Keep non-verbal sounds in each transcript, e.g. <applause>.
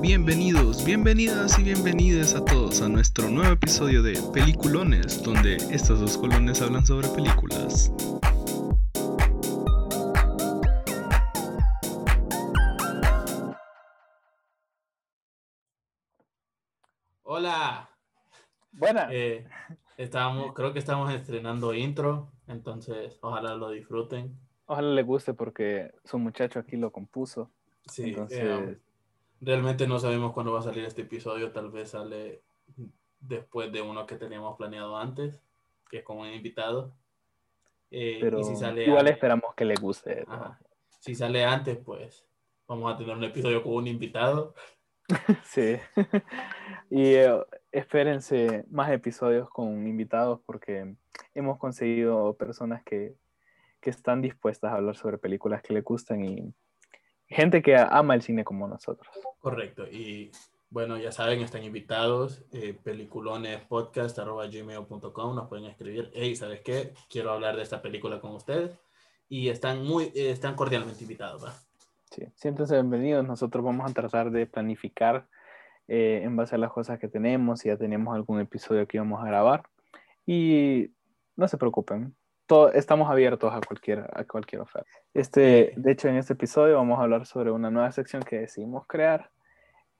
Bienvenidos, bienvenidas y bienvenidas a todos a nuestro nuevo episodio de Peliculones, donde estos dos colones hablan sobre películas. Hola. Buena. Eh, estábamos, creo que estamos estrenando intro, entonces ojalá lo disfruten. Ojalá le guste porque su muchacho aquí lo compuso. Sí, Entonces, eh, realmente no sabemos cuándo va a salir este episodio, tal vez sale después de uno que teníamos planeado antes, que es con un invitado. Eh, pero y si sale igual antes- esperamos que le guste. ¿no? Ajá. Si sale antes, pues vamos a tener un episodio con un invitado. <laughs> Sí. <laughs> y eh, espérense más episodios con invitados porque hemos conseguido personas que, que están dispuestas a hablar sobre películas que le gustan y gente que ama el cine como nosotros. Correcto. Y bueno, ya saben, están invitados. Eh, peliculonespodcast.gmail.com Nos pueden escribir. Hey, ¿sabes qué? Quiero hablar de esta película con ustedes. Y están muy, eh, están cordialmente invitados, ¿va? Sí, siéntense bienvenidos. Nosotros vamos a tratar de planificar eh, en base a las cosas que tenemos. Si ya tenemos algún episodio que íbamos a grabar. Y no se preocupen. Todo, estamos abiertos a cualquier, a cualquier oferta. Este, de hecho, en este episodio vamos a hablar sobre una nueva sección que decidimos crear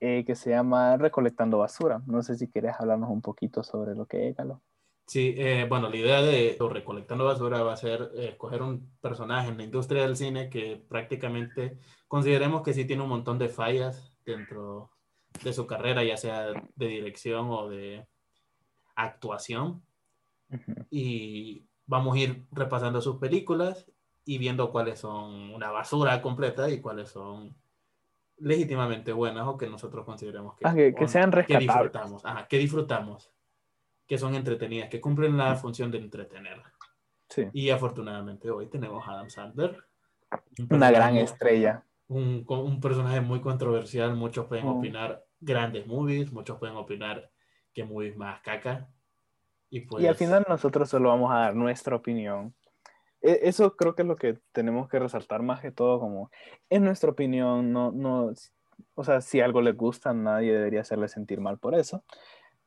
eh, que se llama Recolectando Basura. No sé si quieres hablarnos un poquito sobre lo que es, Galo. Sí, eh, bueno, la idea de Recolectando Basura va a ser eh, escoger un personaje en la industria del cine que prácticamente consideremos que sí tiene un montón de fallas dentro de su carrera, ya sea de dirección o de actuación. Y vamos a ir repasando sus películas y viendo cuáles son una basura completa y cuáles son legítimamente buenas o que nosotros consideremos que, Ah, que- que sean que rescatables. disfrutamos, Ajá, que disfrutamos, que son entretenidas, que cumplen la función de entretener. Sí, Y afortunadamente hoy tenemos a Adam Sandler. un una gran estrella. un, un personaje muy controversial, muchos pueden Oh. opinar grandes movies, muchos pueden opinar que movies más caca. Y, pues, Y al final nosotros solo vamos a dar nuestra opinión. E- Eso creo que es lo que tenemos que resaltar más que todo, como es nuestra opinión, no, no, o sea, si algo les gusta, nadie debería hacerle sentir mal por eso,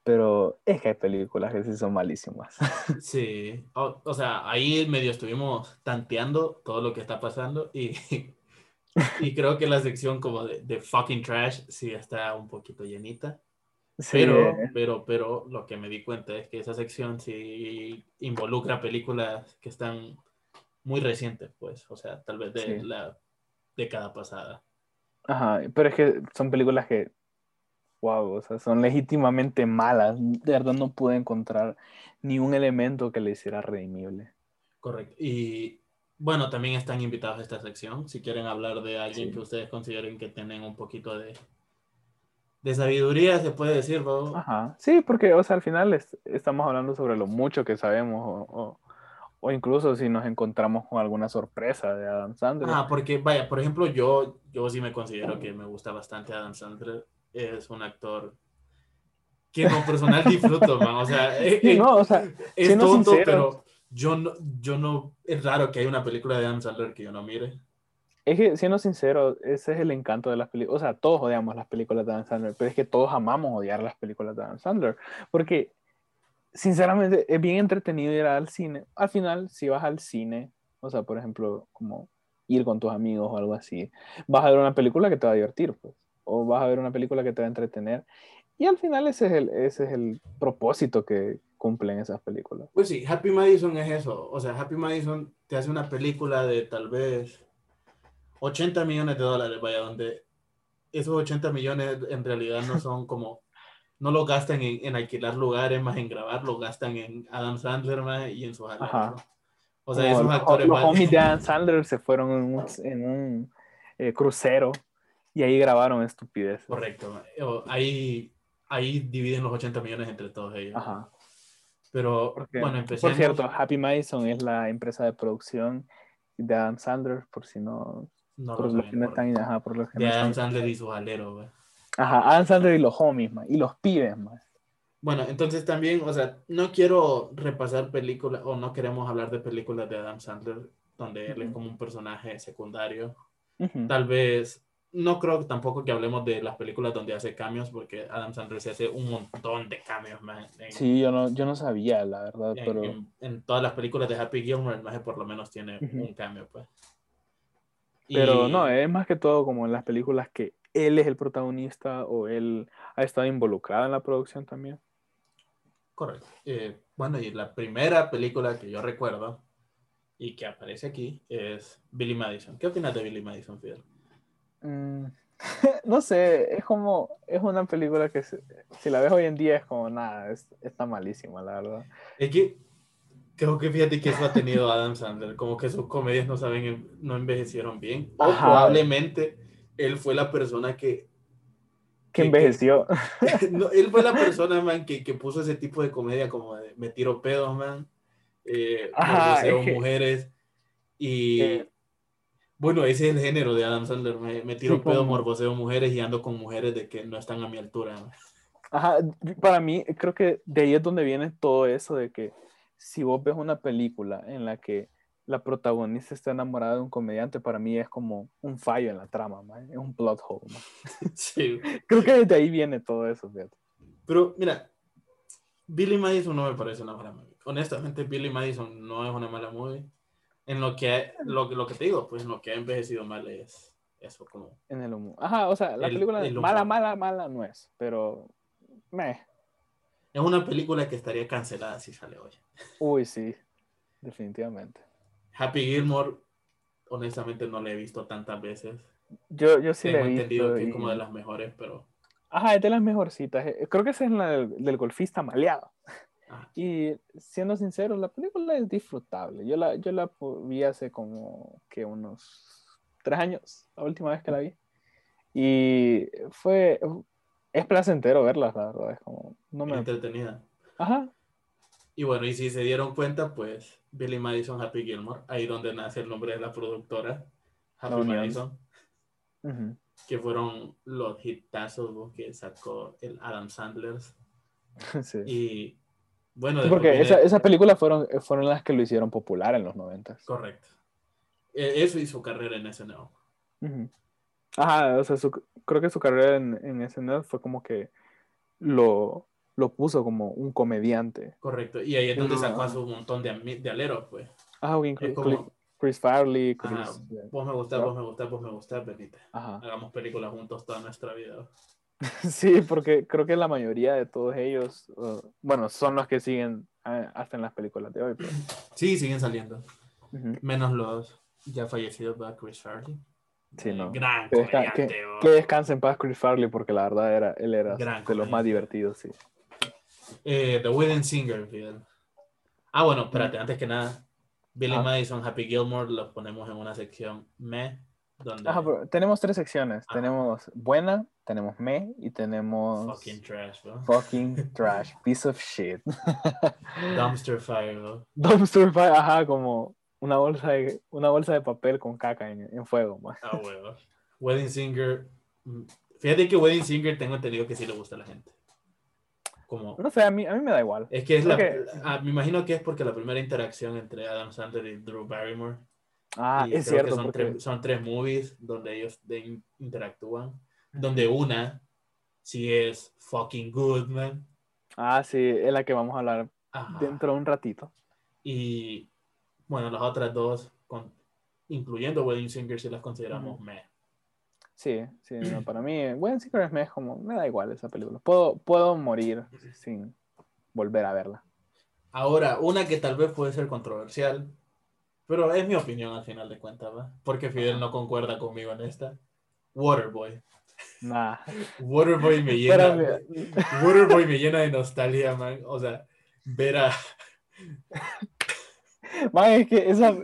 pero es que hay películas que sí son malísimas. <laughs> Sí, o, o sea, ahí medio estuvimos tanteando todo lo que está pasando y, <laughs> y creo que la sección como de, de fucking trash sí está un poquito llenita. Sí, Pero, pero, pero lo que me di cuenta es que esa sección sí involucra películas que están muy recientes, pues, o sea, tal vez de Sí. la década pasada. ajá, pero es que son películas que, wow, o sea, son legítimamente malas. De verdad no pude encontrar ni un elemento que le hiciera redimible. Correcto. Y bueno, también están invitados a esta sección. Si quieren hablar de alguien Sí. que ustedes consideren que tienen un poquito de, de sabiduría, se puede decir, ¿no? Ajá, sí, porque, o sea, al final es- estamos hablando sobre lo mucho que sabemos o, o- o incluso si nos encontramos con alguna sorpresa de Adam Sandler. Ah, porque vaya, por ejemplo, yo, yo sí me considero que me gusta bastante Adam Sandler. Es un actor que lo personal disfruto, man. O sea, es, no, o sea, es tonto, pero yo no, yo no, es raro que haya una película de Adam Sandler que yo no mire. Es que siendo sincero, ese es el encanto de las películas. O sea, todos odiamos las películas de Adam Sandler, pero es que todos amamos odiar las películas de Adam Sandler. Porque, sinceramente, es bien entretenido ir al cine. Al final, si vas al cine, o sea, por ejemplo, como ir con tus amigos o algo así, vas a ver una película que te va a divertir, pues. O vas a ver una película que te va a entretener. Y al final ese es el, ese es el propósito que cumplen esas películas. Pues sí, Happy Madison es eso. O sea, Happy Madison te hace una película de tal vez 80 millones de dólares, vaya, donde esos 80 millones en realidad no son como, no lo gastan en, en alquilar lugares, más en grabar, lo gastan en Adam Sandler más y en sus Ajá. O sea, Como esos los- actores los homies de Adam <laughs> Sandler se fueron en un, en un, eh, crucero y ahí grabaron estupideces. Correcto. Ahí, ahí dividen los 80 millones entre todos ellos. Ajá. Pero Porque, bueno, empecemos. por cierto, Happy Madison es la empresa de producción de Adam Sandler, por si no, no por lo los no por- ajá, por los que de no Adam están- Sandler y sus aleros, güey. Ajá, Adam Sandler y los homies, man, y los pibes, man. Bueno, entonces también, o sea, no quiero repasar películas o no queremos hablar de películas de Adam Sandler donde él es como un personaje secundario. Ujú. Tal vez no creo tampoco que hablemos de las películas donde hace cambios, porque Adam Sandler se hace un montón de cambios, man. En, Sí, yo no, yo no sabía, la verdad, en- pero en- en todas las películas de Happy Gilmore, el maje por lo menos tiene Ujú. un cambio, pues. Pero Y- no, es más que todo como en las películas que él es el protagonista o él ha estado involucrado en la producción también. Correcto. Eh, bueno, y la primera película que yo recuerdo y que aparece aquí es Billy Madison. ¿Qué opinas de Billy Madison, Fidel? Mm, <laughs> no sé, es como, es una película que si la ves hoy en día es como nada, es- está malísima, la verdad. Es que creo que fíjate que eso ha tenido Adam Sandler, como que sus comedias no saben, no envejecieron bien. O probablemente él fue la persona que, Que que- envejeció. <laughs> no, él fue la persona, man, que, que puso ese tipo de comedia como de me tiro pedos, man. Eh, Ajá, es que- mujeres. Y Eh. bueno, ese es el género de Adam Sandler. Me, me tiro Sí, pedos, como- morboseo mujeres y ando con mujeres de que no están a mi altura. Ajá, para mí creo que de ahí es donde viene todo eso de que si vos ves una película en la que la protagonista está enamorada de un comediante, para mí es como un fallo en la trama, man, es un plot hole. <laughs> Sí. Creo que desde ahí viene todo eso, fíjate. Pero mira, Billy Madison no me parece una mala movie. Honestamente, Billy Madison no es una mala movie. En lo que, lo, lo que te digo, pues en lo que ha envejecido mal es eso, como En el humor. Ajá, o sea, la El- película el mala, mala, mala no es, pero meh. Es una película que estaría cancelada si sale hoy. Uy, sí, definitivamente. Happy Gilmore, honestamente no la he visto tantas veces. Yo, yo sí Tengo la he entendido visto que es y- como de las mejores, pero Ajá, es de las mejorcitas. Eh, Creo que esa es la del, del golfista maleado. ah, Y siendo sincero, la película es disfrutable. Yo la, yo la vi hace como que unos tres años, la última vez que la vi. Y fue, es placentero verla, la verdad. Es como, no me... entretenida. Ajá, Y bueno, y si se dieron cuenta, pues Billy Madison, Happy Gilmore, ahí donde nace el nombre de la productora, Happy unión. Madison, ujú. que fueron los hitazos ¿no? que sacó el Adam Sandler. <laughs> sí. Y bueno, Sí, porque esa- esas películas fueron, fueron las que lo hicieron popular en los noventas. Correcto. Eh, Eso hizo carrera en SNL. Ujú. Ajá, o sea, su- creo que su carrera en, en SNL fue como que lo, lo puso como un comediante. Correcto. Y ahí es donde sacó a su montón de, de aleros, pues. Ah, bien, Chris, como- Chris Farley, Chris... Ajá, vos me gustás, ¿no? vos me gustás, vos me gustás, venite. Ajá. Hagamos películas juntos toda nuestra vida. <laughs> Sí, porque creo que la mayoría de todos ellos, uh, bueno, son los que siguen eh, hasta en las películas de hoy. pues. Sí, siguen saliendo. Menos los ya fallecidos. Chris Farley. Sí, Eh, no. Gran Que, desca- que- oh. que descanse en paz Chris Farley, porque la verdad era, él era Gran de los más divertidos, sí. Eh, The Wedding Singer, Fidel. Ah, bueno, espérate, antes que nada. Billy Ah. Madison, Happy Gilmore, los ponemos en una sección me, donde Ajá, tenemos tres secciones. Tenemos buena, tenemos me y tenemos fucking trash, bro. fucking <laughs> trash, piece of shit. Dumpster fire, bro. Dumpster fire, ajá, como una bolsa de, una bolsa de papel con caca en, en fuego. man. Ah, huevo. Wedding Singer. mm, Fíjate que Wedding Singer tengo entendido que sí le gusta a la gente. Como, No sé, a mí, a mí me da igual. es que es la, ah, me imagino que es porque la primera interacción entre Adam Sandler y Drew Barrymore. Ah, y es cierto, son, porque... tres, son tres movies donde ellos de- interactúan. Donde una sí es fucking good, man. Ah, sí, es la que vamos a hablar Ajá. dentro de un ratito. Y bueno, las otras dos, con, incluyendo Wedding Singer, si las consideramos meh. Sí, sí, no, <clears throat> para mí, Wedding Singer es mejor, como, me da igual esa película. Puedo, puedo morir sin volver a verla. Ahora, una que tal vez puede ser controversial, pero es mi opinión al final de cuentas, ¿va? Porque Fidel no concuerda conmigo en esta. Waterboy. Nah. Waterboy me llena. Waterboy me llena de nostalgia, man. O sea, ver a... Man, es que esa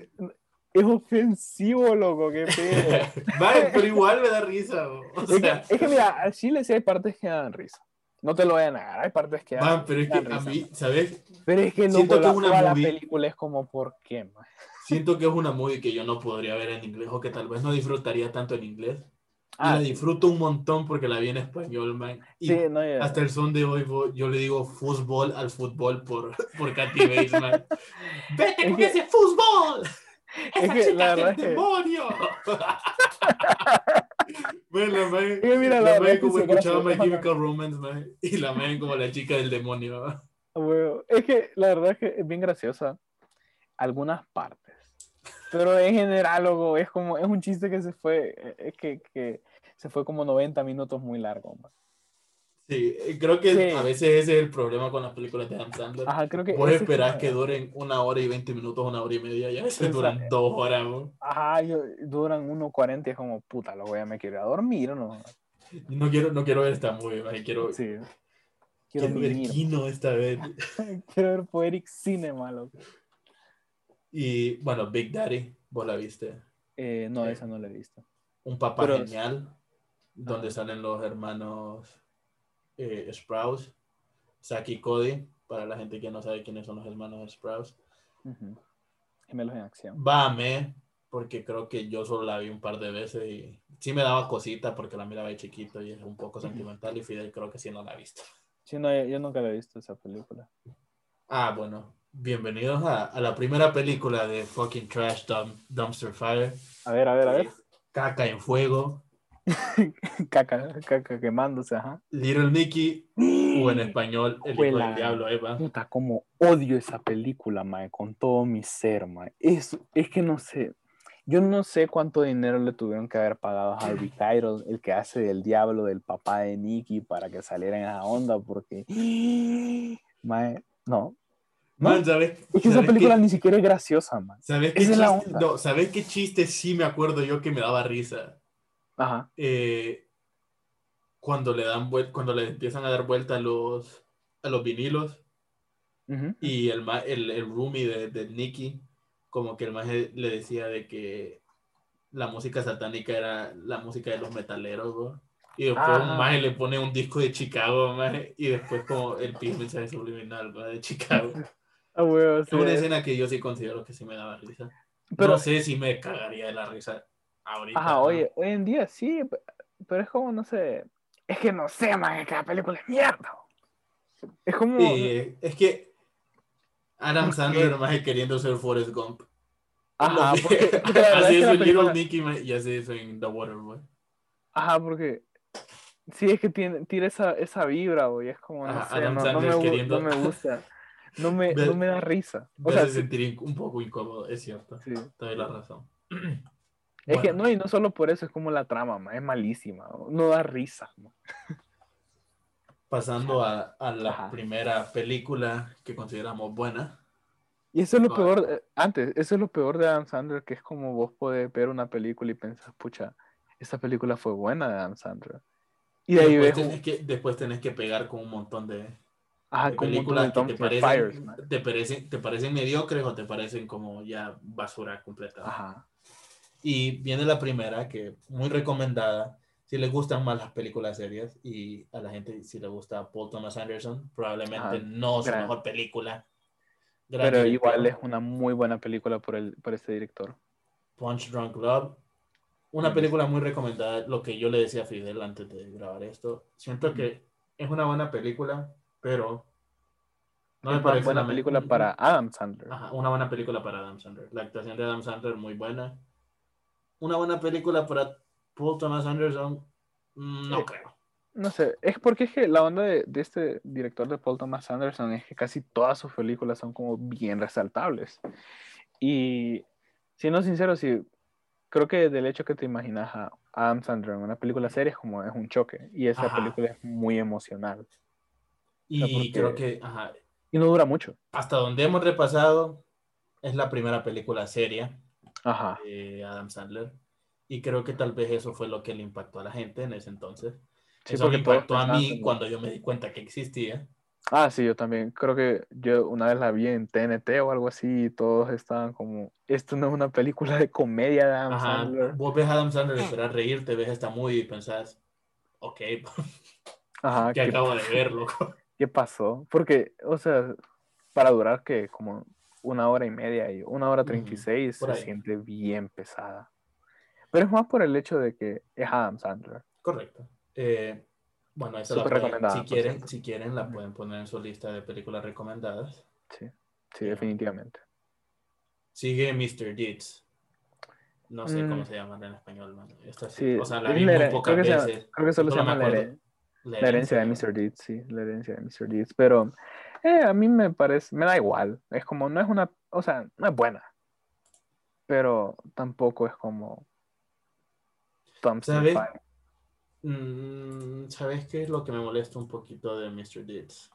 es ofensivo, loco, qué <laughs> pedo. Man, pero igual me da risa, o o Es que, sea... es que mira, a Chile sí hay partes que dan risa. No te lo voy a negar, hay partes que dan, Man, pero es que dan a risa, mí. ¿sabes? Pero es que siento loco, que es una la película es como, ¿por qué, man? Siento que es una movie que yo no podría ver en inglés o que tal vez no disfrutaría tanto en inglés. Ah, la sí. disfruto un montón porque la vi en español, man. Y Sí, no, ya- hasta el son de hoy yo le digo fútbol al fútbol por, por Katy Bates, man. <laughs> ¡Vete Es con que- ese fútbol! es ¡Esa que chica la es el es que- demonio! <laughs> Bueno, la mae, Y mira, la la- la como que escuchaba My. Chemical Romance, mae, y la mae como la chica del demonio. ¿va? Ah, huevo. Es que la verdad es que es bien graciosa. Algunas partes. Pero en general, loco, es como, es un chiste que se fue, eh, es que, que se fue como 90 minutos muy largo. man. Sí, eh, creo que Sí. a veces ese es el problema con las películas de Adam Sandler. Ajá, creo que. Vos es esperás que duren una hora y 20 minutos, una hora y media, y a veces Exacto. duran dos horas. Ajá, yo- duran 1.40 y es como, puta, lo voy a me quiero ir a dormir, ¿no? No quiero, no quiero ver esta movie, mae, quiero, Sí. quiero Quiero ver. Kino esta vez. <laughs> Quiero ver Poetic Cinema, loco. Y bueno, Big Daddy, vos la viste. Eh, no, esa no la he visto. Un papá Pero- genial, donde salen los hermanos eh, Sprouse, Saki y Cody, para la gente que no sabe quiénes son los hermanos Sprouse. Ujú. Gemelos en acción. Va a me, porque creo que yo solo la vi un par de veces y sí me daba cosita porque la miraba de chiquito y es un poco sentimental y Fidel creo que sí no la ha visto. Sí, no, yo, yo nunca la he visto esa película. Ah, bueno, bienvenidos a, a la primera película de fucking Trash Dump- Dumpster Fire. A ver, a ver, a ver. Caca en fuego, <laughs> caca, caca quemándose, ajá. Little Nicky, o en español, El hijo del diablo, Eva. Puta, como odio esa película, mae, con todo mi ser, mae. Es, es que no sé. Yo no sé cuánto dinero le tuvieron que haber pagado a Harvey <laughs> Keitel, el que hace del diablo del papá de Nicky, para que saliera en esa onda, porque. <gasps> Mae, no. No, Man, ¿sabes? es que esa ¿sabes película qué- ni siquiera es graciosa, man. ¿Sabes qué, esa es la chiste, onda. no, ¿Sabes qué chiste sí me acuerdo yo que me daba risa? Ajá. Eh, cuando le dan cuando le empiezan a dar vuelta a los, a los vinilos ujú. y el, el, el roomie de, de Nicky, como que el maje le decía de que la música satánica era la música de los metaleros. Y después Ajá. un maje le pone un disco de Chicago, maje, y después como el pin mensaje subliminal. De Chicago. Ah, Es una escena que yo sí considero que sí me daba risa. Pero- no sé si me cagaría de la risa ahorita. Ajá, ¿no? oye, hoy en día sí, pe- pero es como, no sé. Es que no sé, man, que la película es mierda. Es como. Sí, es que Adam. Sandler más queriendo ser Forrest Gump. Ajá, porque, <laughs> es así es en Little Nicky y así es en The Waterboy. Ajá, porque sí es que tiene, tira esa, esa vibra, güey. Es como, no Ajá, sé, no, no me, queriendo- no me gusta. No me, <laughs> no me da risa. O Me sea, hace sí, sentir un poco incómodo, es cierto. sí. Te doy la razón. <clears throat> Es que Bueno, no, y no solo por eso, es como la trama, ma, es malísima. No da risa. ma. Pasando a, a la Ajá. primera película que consideramos buena. Y eso es lo No, peor, eh, antes, eso es lo peor de Adam Sandler, que es como vos podés ver una película y pensar, pucha, esta película fue buena de Adam Sandler. Y de ahí después, ves, tenés que, después tenés que pegar con un montón de, ajá, de películas que te parecen, fires, te, parecen, te parecen mediocres o te parecen como ya basura completa. Ajá. Y viene la primera, que muy recomendada. Si les gustan más las películas serias y a la gente si le gusta Paul Thomas Anderson, probablemente Ajá. no su Gran. mejor película. Gran Pero igual es una muy buena película por, el, por este director. Punch Drunk Love. Una Mm. película muy recomendada, lo que yo le decía a Fidel antes de grabar esto. Siento que es una buena película, pero no me es una parece buena la me- película para Adam Sandler. Ajá, una buena película para Adam Sandler. La actuación de Adam Sandler muy buena. Una buena película para Paul Thomas Anderson, mm, no Eh, creo. No sé, es porque es que la onda de, de este director de Paul Thomas Anderson es que casi todas sus películas son como bien resaltables. Y siendo sincero, sí, creo que del hecho que te imaginas a Adam Sandler en una película seria es como es un choque. Y esa Ajá. película es muy emocional. Y sea, porque- creo que ajá, Y no dura mucho. hasta donde hemos repasado, es la primera película seria Ajá. de Adam Sandler. Y creo que tal vez eso fue lo que le impactó a la gente en ese entonces. Sí, eso me impactó a mí cuando yo me di cuenta que existía. Ah, sí, yo también. Creo que yo una vez la vi en TNT o algo así y todos estaban como, esto no es una película de comedia de Adam Ajá, Sandler. vos ves a Adam Sandler esperar reírte, ves esta movie y pensás, ok, <laughs> Ajá, que ¿qué, acabo de <laughs> ver, loco. qué pasó? Porque, o sea, para durar que como una hora y media y una hora treinta y seis se ahí. siente bien pesada. Pero es más por el hecho de que es Adam Sandler. Correcto. Eh, bueno, esa la Súper pueden- recomendada, si quieren, si quieren, la pueden poner en su lista de películas recomendadas. Sí, sí, definitivamente. Sigue Mr. Deeds. No sé Mm. cómo se llaman en español, man. Esto sí. Sí, O sea, la vi la muy pocas creo que veces. Creo que solo se llama la, la herencia de Mr. Deeds, sí, la herencia de Mr. Deeds. Pero eh, a mí me parece, me da igual. Es como, no es una, o sea, no es buena. Pero tampoco es como ¿Sabes? Fire. Mm, ¿Sabes qué es lo que me molesta un poquito de Mr. Deeds?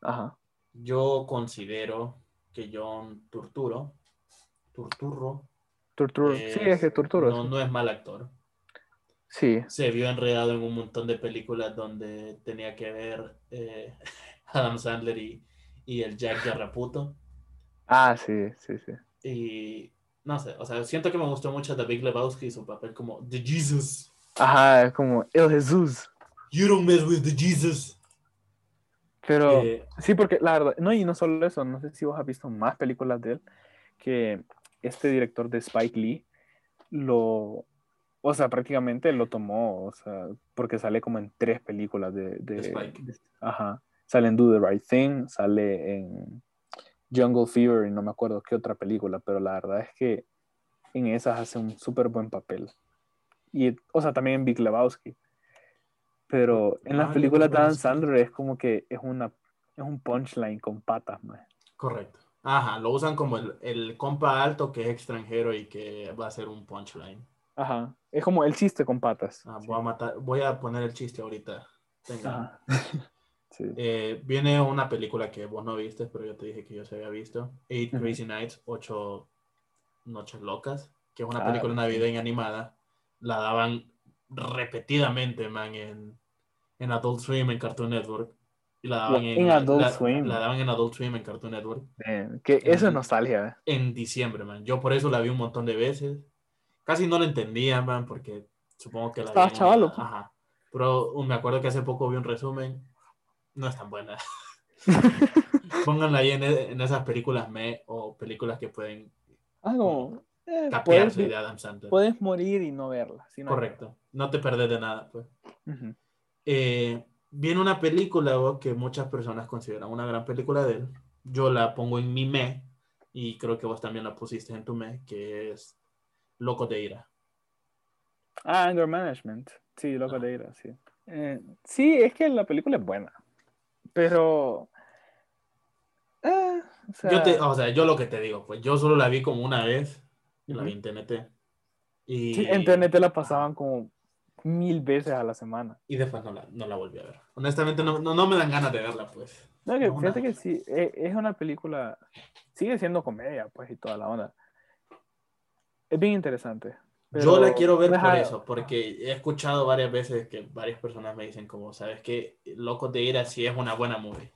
Ajá. Yo considero que John Turturro, Turturro, Turturro. sí, es que Turturro. no, sí. no es mal actor. Sí. Se vio enredado en un montón de películas donde tenía que ver eh, <laughs> Adam Sandler y, y el Jack Garraputo. Ah, sí, sí, sí. Y no sé, o sea, siento que me gustó mucho The Big Lebowski y su papel como The Jesus. Ajá, es como El Jesús. You don't mess with the Jesus. Pero Eh, sí, porque la verdad, no, y no solo eso, no sé si vos has visto más películas de él, que este director de Spike Lee lo, o sea, prácticamente lo tomó, o sea, porque sale como en tres películas de, de, De Spike. de- ajá, sale en Do the Right Thing, sale en Jungle Fever y no me acuerdo qué otra película, pero la verdad es que en esas hace un súper buen papel. Y, o sea, también en Big Lebowski. Pero en las Ah, películas de Adam. Sandler es como que es una es un punchline con patas, man. correcto. Ajá, lo usan como el, el compa alto que es extranjero y que va a ser un punchline. Ajá. Es como el chiste con patas. Ah, voy, a matar, voy a poner el chiste ahorita. Venga. <laughs> Sí. Eh, viene una película que vos no viste, pero yo te dije que yo se había visto. Eight. Crazy Nights, Ocho Noches Locas, que es una Ah, película navideña animada. La daban repetidamente, man, en, en Adult Swim, en Cartoon Network. Y la daban En Adult la- Swim. La daban en Adult Swim, en Cartoon Network. Man, que eso es nostalgia. eh. En diciembre, man. Yo por eso la vi un montón de veces. Casi no la entendía, man, porque supongo que la Estabas chavalo. Ajá. Pero me acuerdo que hace poco vi un resumen. No es tan buena. <laughs> Pónganla ahí en, e- en esas películas me o películas que pueden Ah, como. eh, puedes, de Adam Sandler. puedes morir y no verla. si no hay Correcto. No te perdés de nada, pues. Eh, viene una película que muchas personas consideran una gran película de él. Yo la pongo en mi me y creo que vos también la pusiste en tu me, que es Loco de Ira. Ah, Anger Management. Sí, loco Ah. de ira, sí. Eh, sí, es que la película es buena. Pero. eh, o sea, Yo, te, o sea, yo lo que te digo, pues yo solo la vi como una vez, la Ujú. vi en TNT. Y, sí, en TNT la pasaban como mil veces a la semana. y después no la, no la volví a ver. Honestamente, no, no, no me dan ganas de verla, pues. No, que No, fíjate que sí, e- es una película, sigue siendo comedia, pues, y toda la onda. Es bien interesante. Yo la quiero ver por eso, porque he escuchado varias veces que varias personas me dicen como, ¿sabes qué? Locos de Ira sí es una buena movie.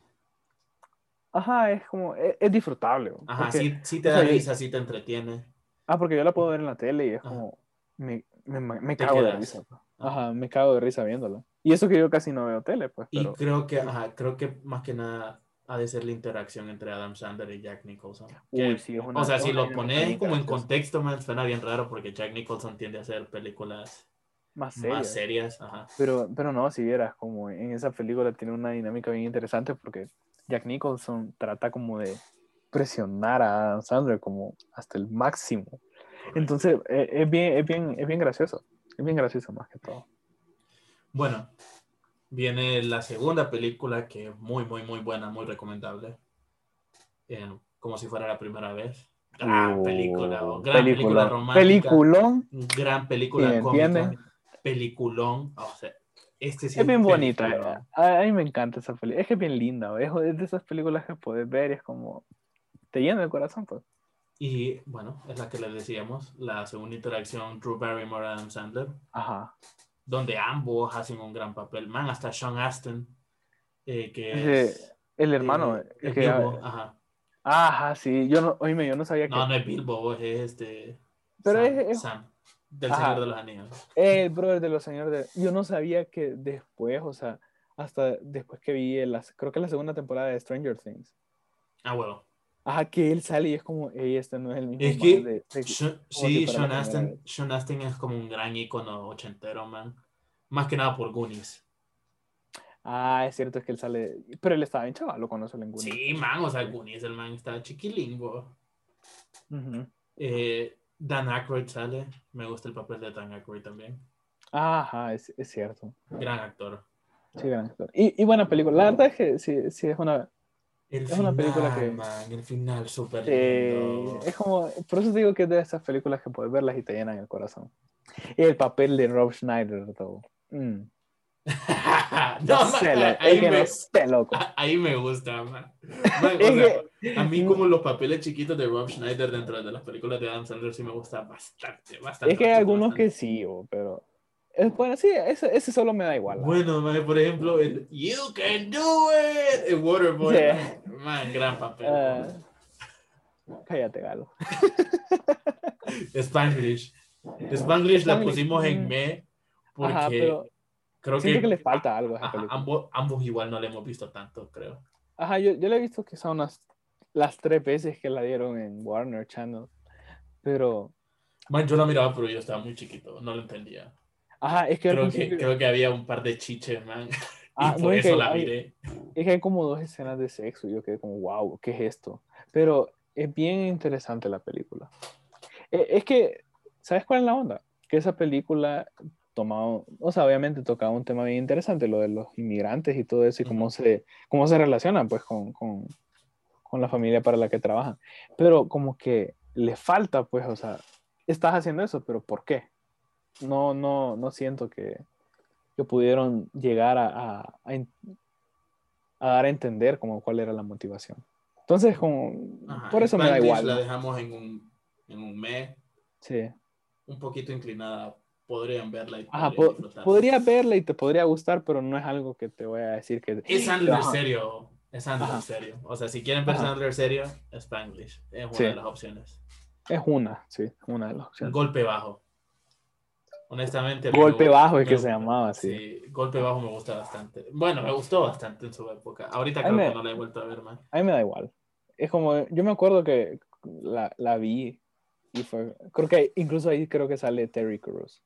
Ajá, es como, es, es disfrutable. Ajá, porque- sí, sí te o da sea, risa, sí te entretiene. Ah, porque yo la puedo ver en la tele y es Ajá. como, me, me, me cago de risa. pues. Ajá. Ajá, me cago de risa viéndola. Y eso que yo casi no veo tele, pues, Y creo que, ajá, creo que más que nada ha de ser la interacción entre Adam Sandler y Jack Nicholson. Que, Uy, sí, es una- o sea, si lo pones como en contexto, man, suena bien raro porque Jack Nicholson tiende a hacer películas Más seria. más serias. Ajá. Pero, pero no, si vieras, como en esa película tiene una dinámica bien interesante porque Jack Nicholson trata como de presionar a Adam Sandler como hasta el máximo. Entonces, eh, es, bien, es, bien, es bien gracioso. Es bien gracioso más que todo. Bueno, viene la segunda película que es muy, muy, muy buena, muy recomendable. Eh, como si fuera la primera vez. Gran Uh, película, oh, gran película peliculón. romántica. Peliculón. Gran película Sí, ¿me cómica. entiende? Peliculón. O sea, este sí Es bien bonita. peliculón. eh. A, a mí me encanta esa película. Es que es bien linda. Es, es de esas películas que puedes ver y es como... Te llena el corazón, pues. Y bueno, es la que les decíamos, la segunda interacción Drew Barrymore Adam Sandler, Ajá. Donde ambos hacen un gran papel. Man, hasta Sean Astin, eh, que es el hermano. eh, el que- Bilbo, ajá. Ajá, sí. Yo no, oíme, yo no sabía que... No, no es Bilbo, es este. Pero Sam, es- Sam, del Ajá. Señor de los Anillos. El brother de los señores de... Yo no sabía que después, o sea, hasta después que vi, las, creo que la segunda temporada de Stranger Things. Ah, bueno. Ajá, que él sale y es como, ey, este no es el mismo. Es que de- de- sí, vez. Sean Astin es como un gran ícono ochentero, man. Más que nada por Goonies. Ah, es cierto, es que él sale... Pero él estaba bien chavalo cuando sale en Goonies. Sí, man, o sea, Goonies, el man está chiquilingo. Eh, Dan Aykroyd sale. Me gusta el papel de Dan Aykroyd también. Ajá, es, es cierto. Gran actor. Sí, gran actor. Y, y buena película. La verdad es que sí, sí es una. El Es final, una película que- man, el final súper es como. Por eso te digo que es de esas películas que puedes verlas y te llenan el corazón. Y el papel de Rob Schneider, todo. Mm. <laughs> no, sé, man, ahí, me, no loco. <laughs> ahí me gusta, man. <laughs> Man, sea, a mí como los papeles chiquitos de Rob Schneider dentro de las películas de Adam Sandler sí me gusta bastante, bastante. Es que hay algunos bastante. que sí, pero. Es, bueno, sí, ese, ese solo me da igual. Bueno, man, por ejemplo, el You Can Do It, el Waterboy. Man, man, gran papel. Ah, cállate, Galo. <laughs> Spanglish. Spanglish la pusimos en me porque Ajá, pero creo que, que le falta algo a esa ajá, ambos, ambos igual no le hemos visto tanto, creo. Ajá, yo, yo le he visto que son unas, las tres veces que la dieron en Warner Channel. Pero, Man, yo la miraba, pero yo estaba muy chiquito, no lo entendía. Ajá, es que Creo que, creo que había un par de chiches, man. <laughs> Ah, y no, por es eso que la hay- miré. es que hay como dos escenas de sexo. y Yo quedé como, wow, ¿qué es esto? Pero es bien interesante la película. Eh, Es que, ¿sabes cuál es la onda? Que esa película tomaba, o sea, obviamente tocaba un tema bien interesante, lo de los inmigrantes y todo eso, y cómo se, cómo se relacionan pues con, con, con la familia para la que trabajan. Pero como que le falta, pues, o sea, estás haciendo eso, pero ¿por qué? No, no, no siento que, que pudieron llegar a, a, a a dar a entender como cuál era la motivación. Entonces, como, Ajá, por eso me da igual. La ¿no? dejamos en un, en un me, Sí. un poquito inclinada. Podrían verla y Ajá, podrían po- podría verla y te podría gustar, pero no es algo que te voy a decir que... Es Sandler serio. Es Sandler serio. O sea, si quieren ver. Sandler serio, Spanglish. Es una Sí. de las opciones. Es una, sí, una de las opciones. Golpe bajo. Honestamente. Golpe me- bajo es me- que se llamaba. Sí, golpe bajo me gusta bastante. Bueno, me gustó bastante en su época. Ahorita creo que no la he vuelto a ver más. A mí me da igual. Es como, yo me acuerdo que la, la vi y fue, creo que incluso ahí creo que sale Terry Crews.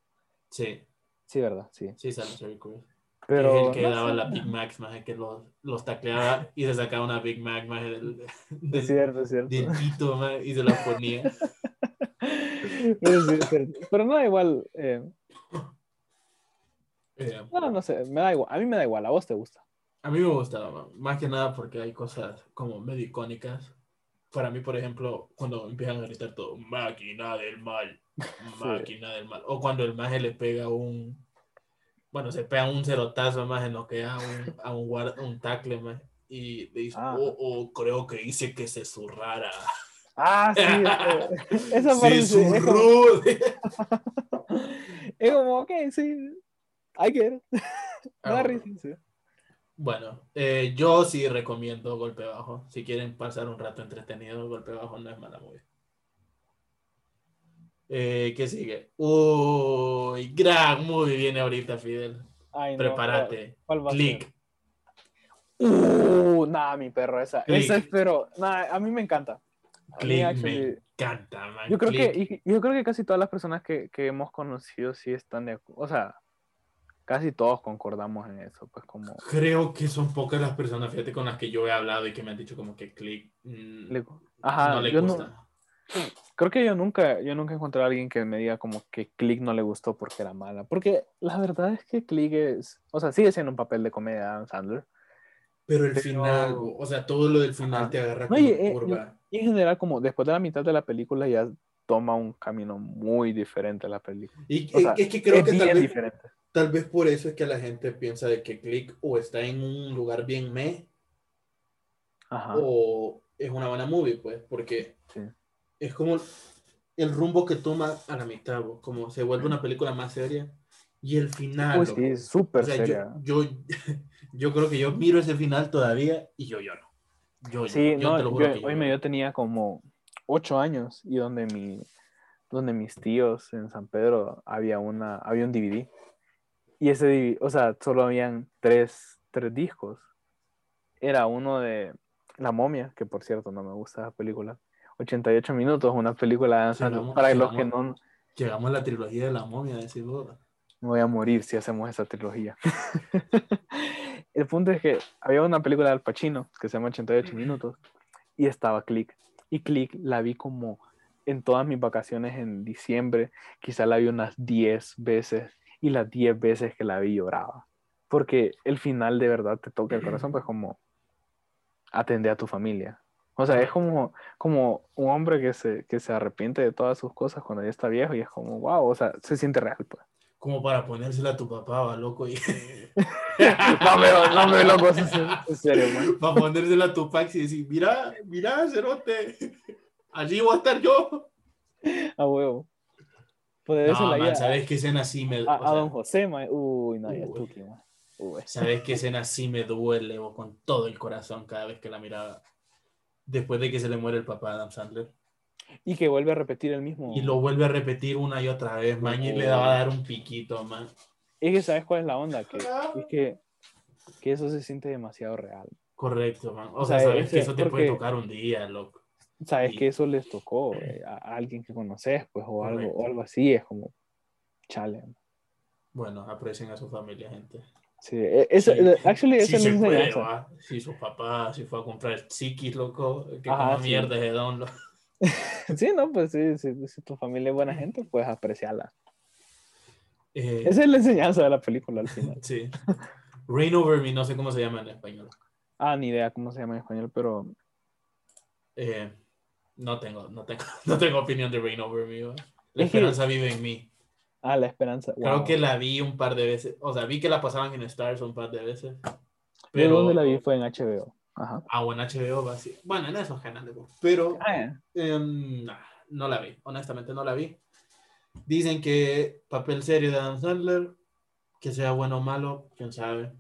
Sí, Sí, ¿verdad? Sí. sí, sale Terry Crews. Pero... es el que no daba sé. la Big Mac, más que los, los tacleaba y se sacaba una Big Mac más del, Es cierto, es cierto. del y se la ponía. <laughs> <laughs> Pero, sí, no da igual. eh, Eh, no, no sé, me da igual. A mí me da igual, a vos te gusta. A mí me gustaba, man. más que nada porque hay cosas como medio icónicas. Para mí, por ejemplo, cuando empiezan a gritar todo, máquina del mal, <laughs> máquina del mal. O cuando el maje le pega un, bueno, se pega un cerotazo más en lo que a un, a un, guard- un tackle más. Y le dice, Ah. oh, oh, creo que hice que se zurrara. <laughs> Ah, sí. <laughs> esa parte sí, es como, zurró. es como, ok, sí. Get it. Me Ah, bueno. risa, sí. Bueno, eh, yo sí recomiendo Golpe Bajo. Si quieren pasar un rato entretenido, Golpe Bajo no es mala movie. Eh, ¿Qué sigue? Uy, gran movie viene ahorita, Fidel. Ay, no, Prepárate. ¿cuál- cuál va a Click. ser? Uh, nada, mi perro, esa. Click. Esa es, pero, nada, a mí me encanta. Click actually- me encanta, man. Yo creo, Click. que, yo creo que casi todas las personas que, que hemos conocido sí están de acuerdo. O sea, casi todos concordamos en eso. Pues como. Creo que son pocas las personas, fíjate, con las que yo he hablado y que me han dicho como que Click mm, le- ajá, no le no- gusta. creo que yo nunca, yo nunca encontré a alguien que me diga como que Click no le gustó porque era mala. Porque la verdad es que Click es. O sea, sigue siendo un papel de comedia de Adam Sandler. Pero el Pero- final, o sea, todo lo del final Ajá. te agarra No, como y, eh, curva. Y en general, como después de la mitad de la película, ya toma un camino muy diferente a la película. Y O sea, es que creo es que tal vez, diferente. tal vez por eso es que la gente piensa de que Click o está en un lugar bien me Ajá. o es una buena movie, pues, porque Sí. es como el rumbo que toma a la mitad, como se vuelve una película más seria y el final. Loco. sí, es súper O sea, yo, seria. yo, <laughs> yo creo que yo miro ese final todavía y yo lloro. Yo, Sí, yo no, te lo juro yo, que yo oíme, yo tenía como ocho años y donde mi, donde mis tíos en San Pedro había una, había un DVD. Y ese DVD, o sea, solo habían tres, tres discos. Era uno de La momia, que por cierto no me gusta esa película. 88 minutos, una película de. Llegamos- Para los que no, Llegamos a la trilogía de la momia, decís. Me voy a morir si hacemos esa trilogía. <laughs> El punto es que había una película de Al Pacino que se llama 88 minutos y estaba Click. Y Click la vi como en todas mis vacaciones en diciembre, quizá la vi unas 10 veces y las 10 veces que la vi lloraba. Porque el final de verdad te toca el corazón, pues como atender a tu familia. O sea, es como, como un hombre que se, que se arrepiente de todas sus cosas cuando ya está viejo y es como, wow, o sea, se siente real, pues. Como para ponérsela a tu papá, va loco. Y... <laughs> no me, no me loco, en serio, man. <laughs> Para ponérsela a tu Pax y decir, mira, mira, cerote, allí voy a estar yo. A huevo. No, man, ¿sabes qué escena así me... A, a don José, man. Uy, no, ya tú, man. Uy. ¿Sabes qué escena así me duele con todo el corazón cada vez que la miraba? Después de que se le muere el papá a Adam Sandler. Y que vuelve a repetir el mismo. Y lo vuelve a repetir una y otra vez, man. Y le va a dar un piquito, man. Es que sabes cuál es la onda, que es que, que eso se siente demasiado real. Correcto, man. O, sea, sabes que eso te puede tocar un día, loco. Sabes que eso les tocó eh, a alguien que conoces, pues, o algo, o algo así, es como chale. Bueno, aprecien a su familia, gente. Sí, e, eso, actually, eso sí se Si su papá, si fue a comprar chiquis, loco, que Ajá, como mierda de don, loco. <laughs> sí, no, pues sí, si tu familia es buena gente, puedes apreciarla. Eh, Esa es la enseñanza de la película al final. <laughs> sí. Rain Over Me, no sé cómo se llama en español. Ah, ni idea cómo se llama en español, pero... Eh, no, tengo, no, tengo, <laughs> no tengo opinión de Rain Over Me. La esperanza vive en mí. Ah, la esperanza. Creo que la vi un par de veces. O sea, vi que la pasaban en Stars un par de veces. Pero dónde la vi fue en HBO. Ajá. Ah, HBO va así. Bueno, en esos canales. Pero ah, em, no la vi. Honestamente, no la vi. Dicen que papel serio de Adam Sandler, que sea bueno o malo, quién sabe.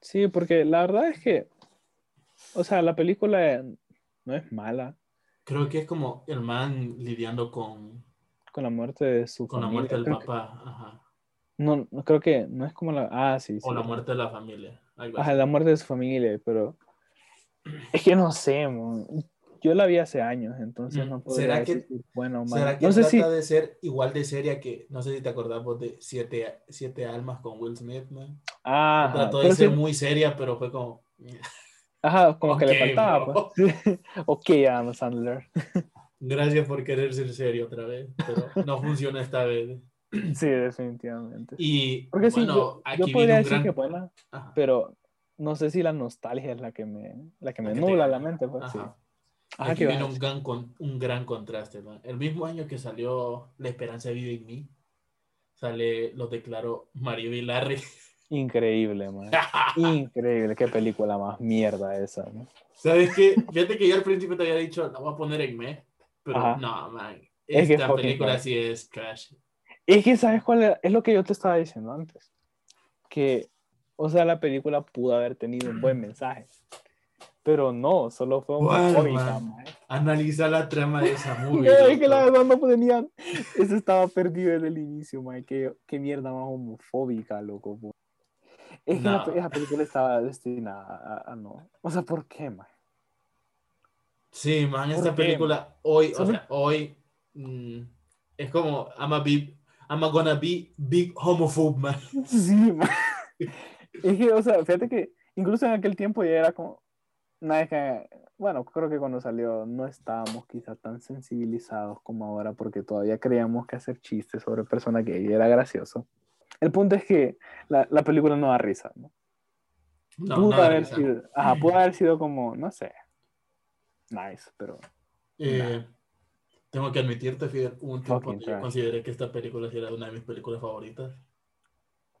Sí, porque la verdad es que, o sea, la película no es mala. Creo que es como el man lidiando con... Con la muerte de su Con la muerte del papá, ajá. No, no, creo que no es como la... Ah, sí, sí. O la muerte de la familia. Ajá, la muerte de su familia, pero... Es que no sé, yo la vi hace años, entonces no puedo ¿Será que, bueno ¿Será que no sé trata de ser igual de seria que, no sé si te acordamos de Siete, siete Almas con Will Smith, man? Ah, trató de ser muy seria, pero fue como... Ajá, como que le faltaba. Pues. <laughs> ok, Adam Sandler. Gracias por querer ser serio otra vez, pero no funciona esta vez. Sí, definitivamente. Y Porque bueno, yo, aquí yo podría decir que buena, pero no sé si la nostalgia es la que me, la que me nubla la mente. Pues, sí. Aquí viene un gran, un gran contraste. El mismo año que salió La Esperanza Vive en mí, sale, lo declaró Mario y Larry. <laughs> Increíble, man. Increíble. Qué película más mierda esa, ¿no? ¿Sabes qué? Fíjate que yo al principio te había dicho, la voy a poner en me, pero no, man. Esta película sí es crash. Es que, ¿sabes cuál es lo que yo te estaba diciendo antes? Que, o sea, la película pudo haber tenido un buen mensaje pero no, solo fue homofóbica. Analiza la trama de esa <laughs> movie. es que la verdad no tenían. Eso estaba perdido desde el inicio, man. Qué, qué mierda más homofóbica, loco. Es que esa película estaba destinada a, no. O sea, ¿por qué, man? Sí, man, esta película hoy, o sea, hoy mm, es como I'm a, big, I'm gonna be big homophobe, man. <laughs> Sí, man. <laughs> Es que, o sea, fíjate que incluso en aquel tiempo ya era como, Nada, que, bueno, creo que cuando salió no estábamos quizá tan sensibilizados como ahora porque todavía creíamos que hacer chistes sobre personas gay era gracioso. El punto es que la, la película no da risa, ¿no? no pudo, haber Sido, ajá, pudo haber sido como, no sé, nice, pero... Eh, tengo que admitirte, Fidel, un tiempo que yo consideré que esta película era una de mis películas favoritas.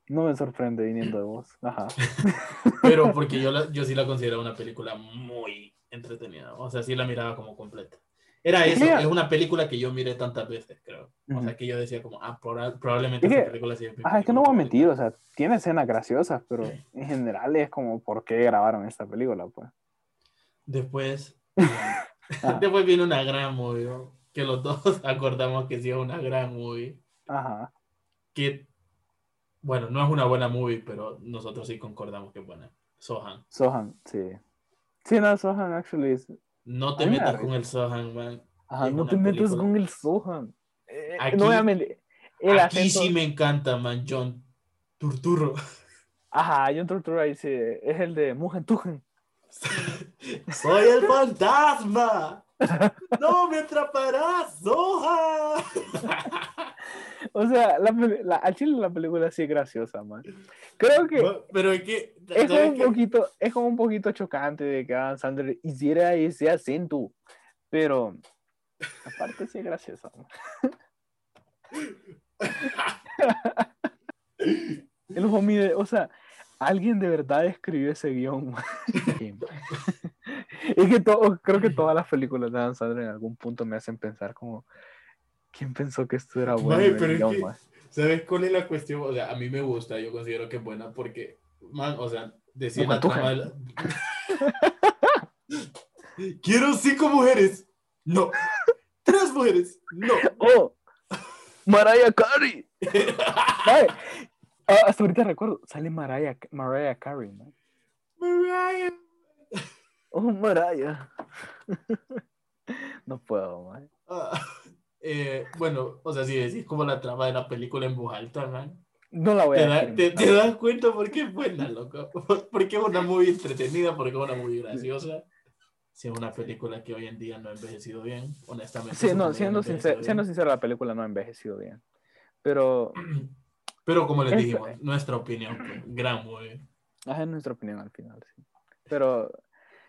No me sorprende viniendo de vos. Ajá. <laughs> Pero porque yo, la, yo sí la consideraba una película muy entretenida. O sea, sí la miraba como completa. Era eso, es una película que yo miré tantas veces, creo. O sea, que yo decía como, ah, probablemente esta película sí Ah, es que no voy a mentir, o sea, tiene escenas graciosas, pero en general es como, ¿por qué grabaron esta película, pues? Después, <laughs> <laughs> después viene una gran movie, que los dos acordamos que sí es una gran movie. Ajá. Que bueno, no es una buena movie, pero nosotros sí concordamos que es buena. Sohan. Sohan, sí. Sí, no, Sohan actually es... No te metas con el Sohan, man. Ajá, no te metas con el Sohan. Eh, aquí, nuevamente, el aquí sí me encanta, man, John Turturro. <laughs> Ajá, John Turturro ahí sí, es el de Mugen Tugen. <laughs> Soy el fantasma. ¡No me atraparás, Soja! <laughs> O sea, la, la, al chile la película sí es graciosa, man. Creo que No, Pero es que. es como, ¿sabes un qué? poquito, es como un poquito chocante de que Adam Sandler hiciera ese acento, pero aparte sí es graciosa. <laughs> El homie, de- o sea, alguien de verdad escribió ese guion. man. <laughs> <laughs> es que todo, creo que todas las películas de Sandler en algún punto me hacen pensar como, ¿quién pensó que esto era bueno? Pero es que-? ¿Sabes cuál es la cuestión? O sea, a mí me gusta, yo considero que es buena porque, man, o sea, decía la Matuja. trama de la- <laughs> Quiero cinco mujeres. No. Tres mujeres. No. <laughs> ¡Oh! ¡Mariah Carey! Ah, hasta ahorita recuerdo, sale Mariah, Mariah Carey, man. Mariah. Oh, Mariah. <laughs> no puedo, man. Ah, eh, bueno, o sea, si decís como la trama de la película en voz alta, man, No la voy te, a da- decir. te, te das cuenta por qué es buena, loco. Porque es una muy entretenida, porque es una muy graciosa. Si es una película que hoy en día no ha envejecido bien, honestamente. Sí, no, siendo, sincero, siendo sincero, la película no ha envejecido bien. Pero, <clears throat> Pero como les dijimos, nuestra opinión, pues, gran movie. es nuestra opinión al final, sí. Pero,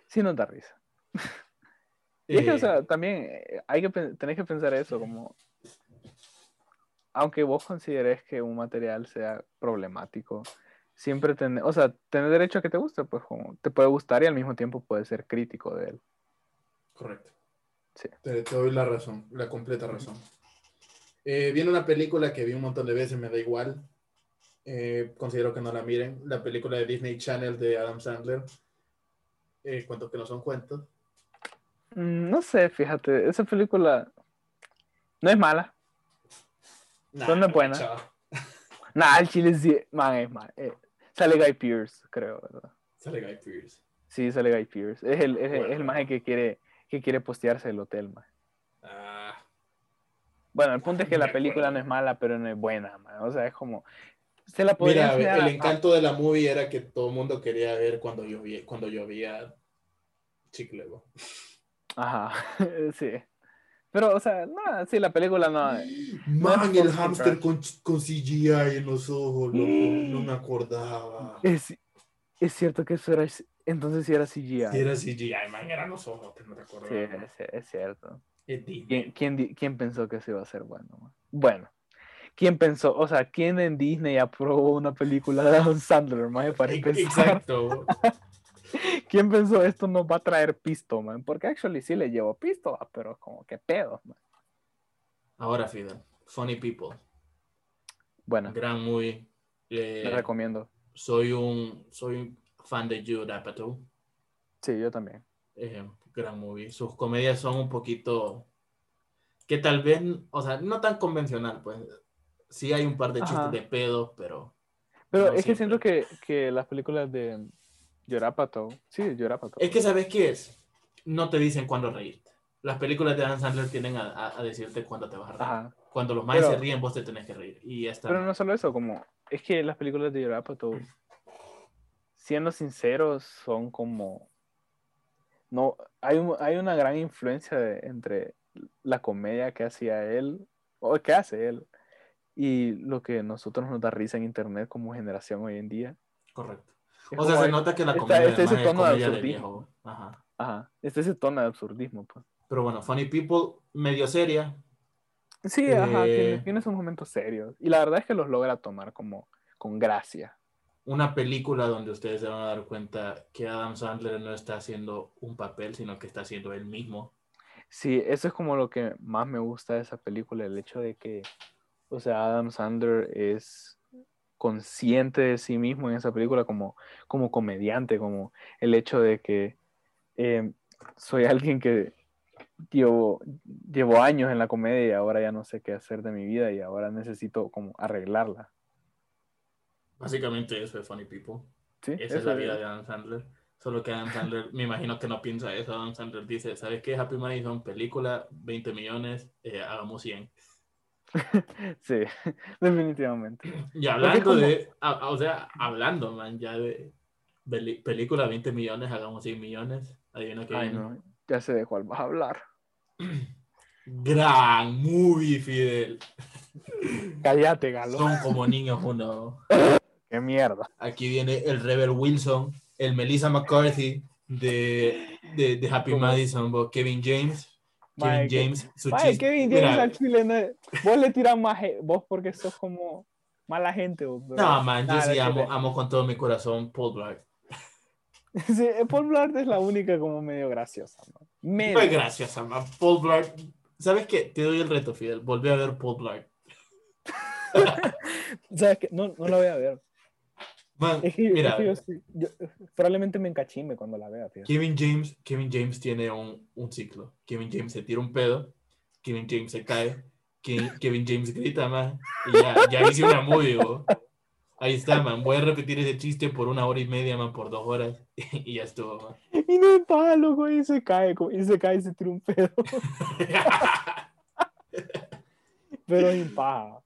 sí nos da risa. <laughs> Y es que, o sea, también eh, hay que, tenés que pensar eso, como, aunque vos consideres que un material sea problemático, siempre tener, o sea, tener derecho a que te guste, pues como, te puede gustar y al mismo tiempo puedes ser crítico de él. Correcto. Sí. Te, te doy la razón, la completa razón. Eh, viene una película que vi un montón de veces, me da igual. Eh, considero que no la miren. La película de Disney Channel de Adam Sandler. Eh, cuentos que no son cuentos. Mm, No sé, fíjate, esa película no es mala. Son de buena. chao. <laughs> Nah, el chile sí, man, es mal. eh, sale Guy Pearce, creo, ¿verdad? Sale Guy Pearce. Sí, sale Guy Pearce. Es el, es, el- es el Bueno. maje que quiere, que quiere postearse el hotel, man. Ah, Bueno, el punto es que la película no es mala, pero no es buena, man. O sea, es como. Se la mira, el encanto de la movie era que todo el mundo quería ver cuando llovía, cuando llovía Chiclebo. Ajá, <laughs> sí. Pero, o sea, no, sí, la película no. Man, No, el hámster con, con CGI en los ojos, loco. No me acordaba. Es, es cierto que eso era. Entonces sí era CGI. Si era CGI, man, eran los ojos, que no te Sí, acordabas. es, es cierto. ¿Quién, quién, quién pensó que eso iba a ser bueno? man? Bueno, ¿quién pensó? O sea, ¿quién en Disney aprobó una película de Adam Sandler, man, para empezar? Exacto. <laughs> ¿Quién pensó esto nos va a traer pisto, man? Porque actually sí le llevo pisto, ah, pero como que pedo, man. Ahora, Fidel. Funny People. Bueno, Gran movie. Eh, les recomiendo. soy un soy un fan de Jude Apatow. Sí, yo también. Eh, gran movie. Sus comedias son un poquito que tal vez, o sea, no tan convencional, pues. Sí hay un par de chistes Ajá. de pedo, pero Pero No es que siempre. siento que, que las películas de Yorapato, sí, Yorapato. es que sabes qué es. No te dicen cuándo reírte. Las películas de Adam Sandler tienen a, a- a decirte cuándo te vas a reír. Ajá. Cuando los Pero- se ríen, vos te tenés que reír. Y ya está. Pero no solo eso, como es que las películas de Yorapato, siendo sinceros, son como no hay, un- hay una gran influencia de- entre la comedia que hacía él o que hace él y lo que nosotros nos da risa en internet como generación hoy en día. Correcto. Es O sea, se hay- nota que la está- comedia está ese además es tono de absurdismo. Ajá. Ajá, este es ese tono de absurdismo, pues. Pero bueno, Funny People, medio seria. Sí, ajá, Eh, tiene, tiene sus momentos serios. Y la verdad es que los logra tomar como con gracia. Una película donde ustedes se van a dar cuenta que Adam Sandler no está haciendo un papel, sino que está haciendo él mismo. Sí, eso es como lo que más me gusta de esa película, el hecho de que, o sea, Adam Sandler es consciente de sí mismo en esa película como, como comediante, como el hecho de que eh, soy alguien que llevo, llevo años en la comedia y ahora ya no sé qué hacer de mi vida y ahora necesito como arreglarla. Básicamente eso es Funny People. ¿Sí? Esa es la vida de Adam Sandler. Solo que Adam Sandler, me imagino que no piensa eso. Adam Sandler dice, ¿sabes qué? Happy Madison, película, 20 millones, eh, hagamos 100. <laughs> Sí, <laughs> definitivamente. Y hablando como- de, a- o sea, hablando, man, ya de película, 20 millones, hagamos 100 millones. Adivina qué Ay, viene. no, ya sé de cuál vas a hablar. <clears throat> Gran movie, Fidel. <laughs> Cállate, galo. Son como niños uno. Qué mierda. Aquí viene el Rebel Wilson, el Melissa McCarthy de, de, de Happy Como- Madison, Kevin James. Kevin James, su chiste- Kevin Mira, James al chile, no es- vos le tiras más, he- vos porque sos como mala gente. vos, No, man, yo sí amo, amo con todo mi corazón Paul Blart. <laughs> Sí, Paul Blart es la única como medio graciosa. ¿no? Medio. Pues gracias, man. Paul Blart. ¿Sabes qué? Te doy el reto, Fidel. Volví a ver Paul Blart. <laughs> ¿Sabes qué? No, no la voy a ver. Man, Es que, mira, es que yo, sí- yo- probablemente me encachime cuando la vea, tío. Kevin James, Kevin James tiene un, un ciclo. Kevin James se tira un pedo, Kevin James se cae, Ke- Kevin James grita, man. Y ya, ya hice una movie, bo. Ahí está, man. Voy a repetir ese chiste por una hora y media, man, por dos horas. <laughs> Y ya estuvo, man. Y no es paja, loco, y se cae, y se cae y se tira un pedo. <laughs> Pero es paja.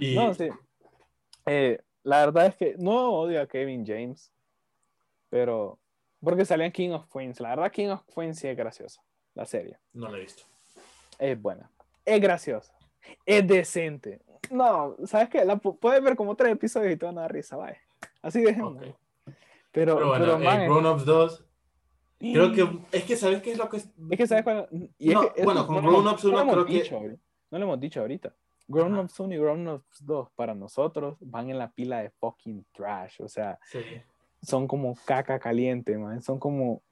y No, sí. Eh, la verdad es que no odio a Kevin James, pero porque salía en King of Queens. La verdad, King of Queens sí es graciosa, la serie. no lo he visto. Es buena, es graciosa, es decente. No, ¿sabes qué? La pu- puedes ver como tres episodios y te van a dar risa, vaya. Así dejemos. Pero, Pero bueno, pero, eh, Grown Ups 2, creo que es que ¿sabes qué es lo que es? Es que sabes y es No, que eso bueno, con no Grown Ups no lo uno hemos creo que- dicho. No lo hemos dicho ahorita. Grown Ajá. Ups 1 y Grown Ups 2 para nosotros van en la pila de fucking trash. O sea, Sí. son como caca caliente, man. Son como,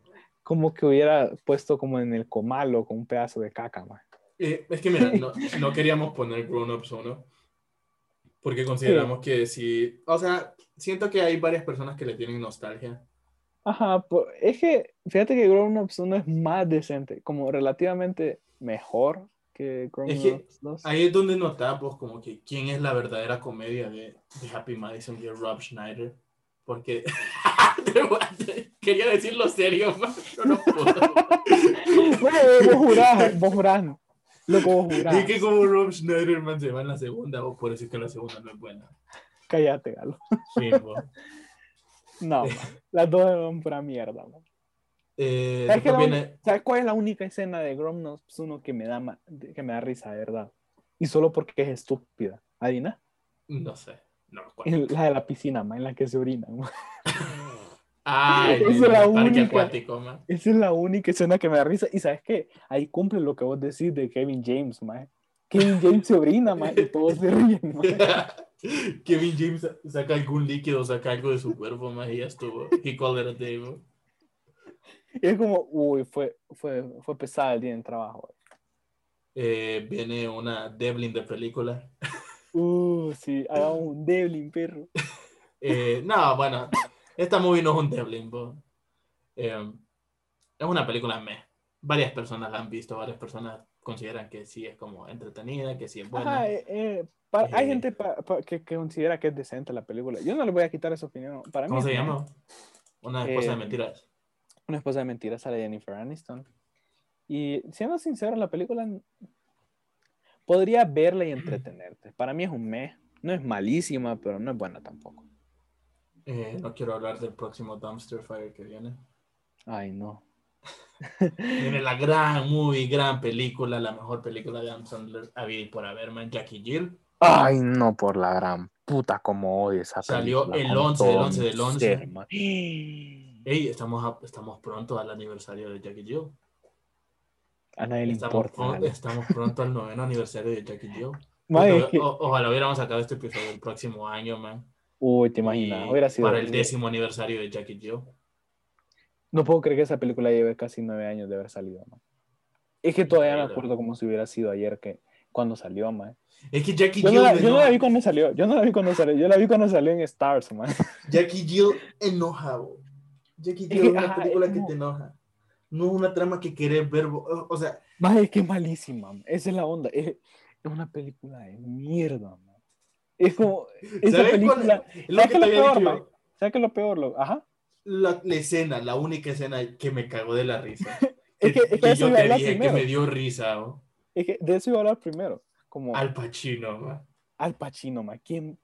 como que hubiera puesto como en el comalo con un pedazo de caca, man. Eh, es que mira, no, no queríamos poner Grown Ups 1 porque consideramos que si, o sea, siento que hay varias personas que le tienen nostalgia. Ajá, es que fíjate que Grown Ups 1 es más decente, como relativamente mejor que Grown Es que Ups 2. Ahí es donde notamos como que quién es la verdadera comedia de, de Happy Madison y de Rob Schneider. Porque <laughs> quería decirlo serio, <laughs> pero no puedo. <laughs> Bueno, vos jurás, vos jurás. Loco, vos jurás. Y que como Rob Schneider man, se va en la segunda, o por eso es que la segunda no es buena. Cállate, Galo. Sí. No, man. las dos son pura mierda, man. Eh, ¿Sabes, viene, ¿Sabes cuál es la única escena de Grown Ups 1 que me da, ma- que me da risa, de verdad? Y solo porque es estúpida. ¿Adina? no sé, no me acuerdo. La de la piscina, man, en la que se orina. man. Ay, Esa es la única. acuático, man. Esa es la única escena que me da risa. Y ¿sabes qué? Ahí cumple lo que vos decís de Kevin James, man. Kevin James se orina, man, y todos se ríen, man. <laughs> Kevin James saca algún líquido, saca algo de su cuerpo, más y ya estuvo. He called it a day. Y es como, uy, fue, fue, fue pesada el día en trabajo. Eh, viene una Devlin de película. <laughs> Uh, sí, hagamos un Devlin, perro. Eh, no, bueno, esta movie no es un Devlin. Eh, es una película meh. Varias personas la han visto, varias personas consideran que sí es como entretenida, que sí es buena. Ajá, eh, eh, hay gente pa- pa- que, que considera que es decente la película. Yo no le voy a quitar esa opinión. Para ¿Cómo mí se llama? Una esposa de mentiras. Una esposa de mentiras sale Jennifer Aniston. Y siendo sincero, la película podría verla y entretenerte. Para mí es un mes. No es malísima, pero no es buena tampoco. Eh, no quiero hablar del próximo Dumpster Fire que viene. Ay, no. <laughs> Viene la gran movie, gran película, la mejor película de Adam Sandler había por haber, man, Jackie Jill. Ay, no, por la gran puta como odio esa Salió película el con 11 del todo 11 mi del 11. <gasps> <gasps> Ey, estamos, a- estamos pronto al aniversario de Jackie Jill. A nadie le Estamos, importa. estamos pronto al noveno aniversario de Jackie Jill. Man, es O- que- o- ojalá hubiéramos sacado este episodio el próximo año, man. Uy, te imaginas. Y Hubiera sido. para el décimo aniversario de Jackie Jill. No puedo creer que esa película lleve casi nueve años de haber salido, man. Es que todavía me Increíble. acuerdo como si hubiera sido ayer que cuando salió, man. Es que Jackie Yo Jill, no, la, yo no no- la vi cuando salió. Yo no la vi cuando salió. Yo la vi cuando salió en Stars, man. Jackie Jill enojado. Jackie <laughs> que, es una película que te enoja. No una trama que querés ver. O o sea, Man, es que es malísima. Esa es la onda. Es, es una película de mierda, man. Es como. Esa ¿sabes cuál película. es? Lo ¿Sabes que qué te es lo peor, man? ¿Sabes qué es lo peor? Lo... Ajá. La, la escena, la única escena que me cagó de la risa. <laughs> Es que, es que que yo te dije primero. que me dio risa. ¿o? Es que de eso iba a hablar primero. Como Al Pacino, man. Al Pacino, man. ¿Quién?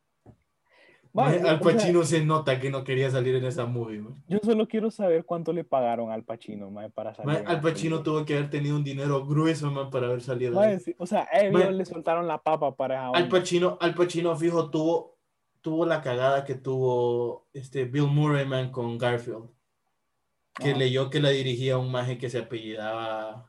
Al o sea, Pacino se nota que no quería salir en esa movie, mae. yo solo quiero saber cuánto le pagaron al Pacino, mae, para salir. Mae, en Al Pacino película. tuvo que haber tenido un dinero grueso, man, para haber salido sí, o sea, Mae. le soltaron la papa para Al. Pacino, Al Pacino fijo tuvo, tuvo la cagada que tuvo este Bill Murray, man, con Garfield. Que Ajá. leyó que la dirigía un maje que se apellidaba...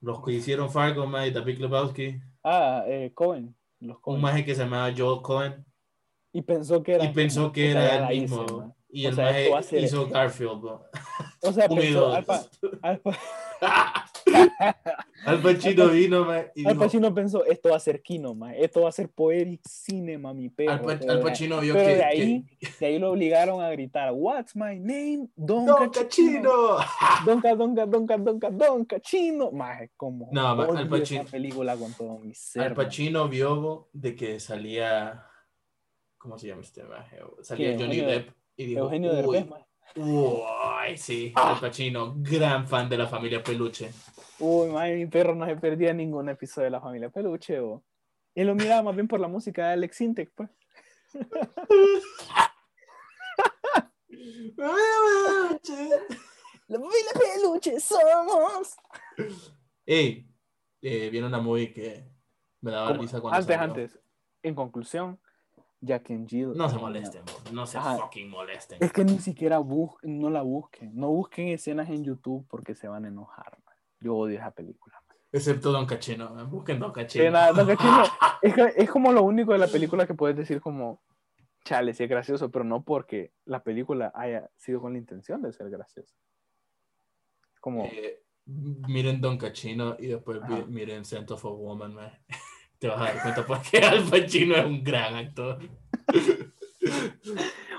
Los que hicieron Fargo, man, y Big Lebowski. Ah, eh, Cohen. Los Un Cohen. maje que se llamaba Joel Cohen. Y pensó que era. Y pensó que era la el mismo. Y O el sea, maje hizo Garfield, bro. O sea, <laughs> pensó, dos. Al, Pa- Al Pa- <laughs> Al Pacino vino, man, y Al dijo- Pacino pensó, esto va a ser Kino, mae. Esto va a ser Poetic Cinema, mi perro. Al, Pa- Al Pacino vio pero que, de que- ahí, <laughs> de ahí lo obligaron a gritar, What's my name? Don, ¡No, Cachino. Cachino! Donca, donca, donca, donca, don Cachino. Maje, como No, ma- Al Pacino- película con todo mi ser. Al maje. Pacino vio de que salía. ¿Cómo se llama este maje? Salía. Johnny Eugenio- Depp y dijo. Eugenio uy, Derbez, maje. uy, sí, Ah. Al Pacino, gran fan de la familia Peluche. Uy, maje, mi perro no se perdía ningún episodio de La Familia Peluche, bo. Y lo miraba más bien por la música de Alex Intec, pues. <laughs> La Familia Peluche somos. Ey, eh, viene una movie que me daba risa cuando antes, salió. antes. En conclusión, Jack and Jill. No se una- molesten, no se Ajá. fucking molesten. Es que ni siquiera bus no la busquen. No busquen escenas en YouTube porque se van a enojar. man. Yo odio esa película. man. Excepto Don Cachino, man, busquen Don Cachino. nada, Don Cachino, <laughs> es, es como lo único de la película que puedes decir como, chale, sí es gracioso, pero no porque la película haya sido con la intención de ser graciosa. Como, Eh, miren Don Cachino y después Ajá. miren Scent of a Woman, man. <laughs> Te vas a dar cuenta porque <laughs> Al Pacino es un gran actor.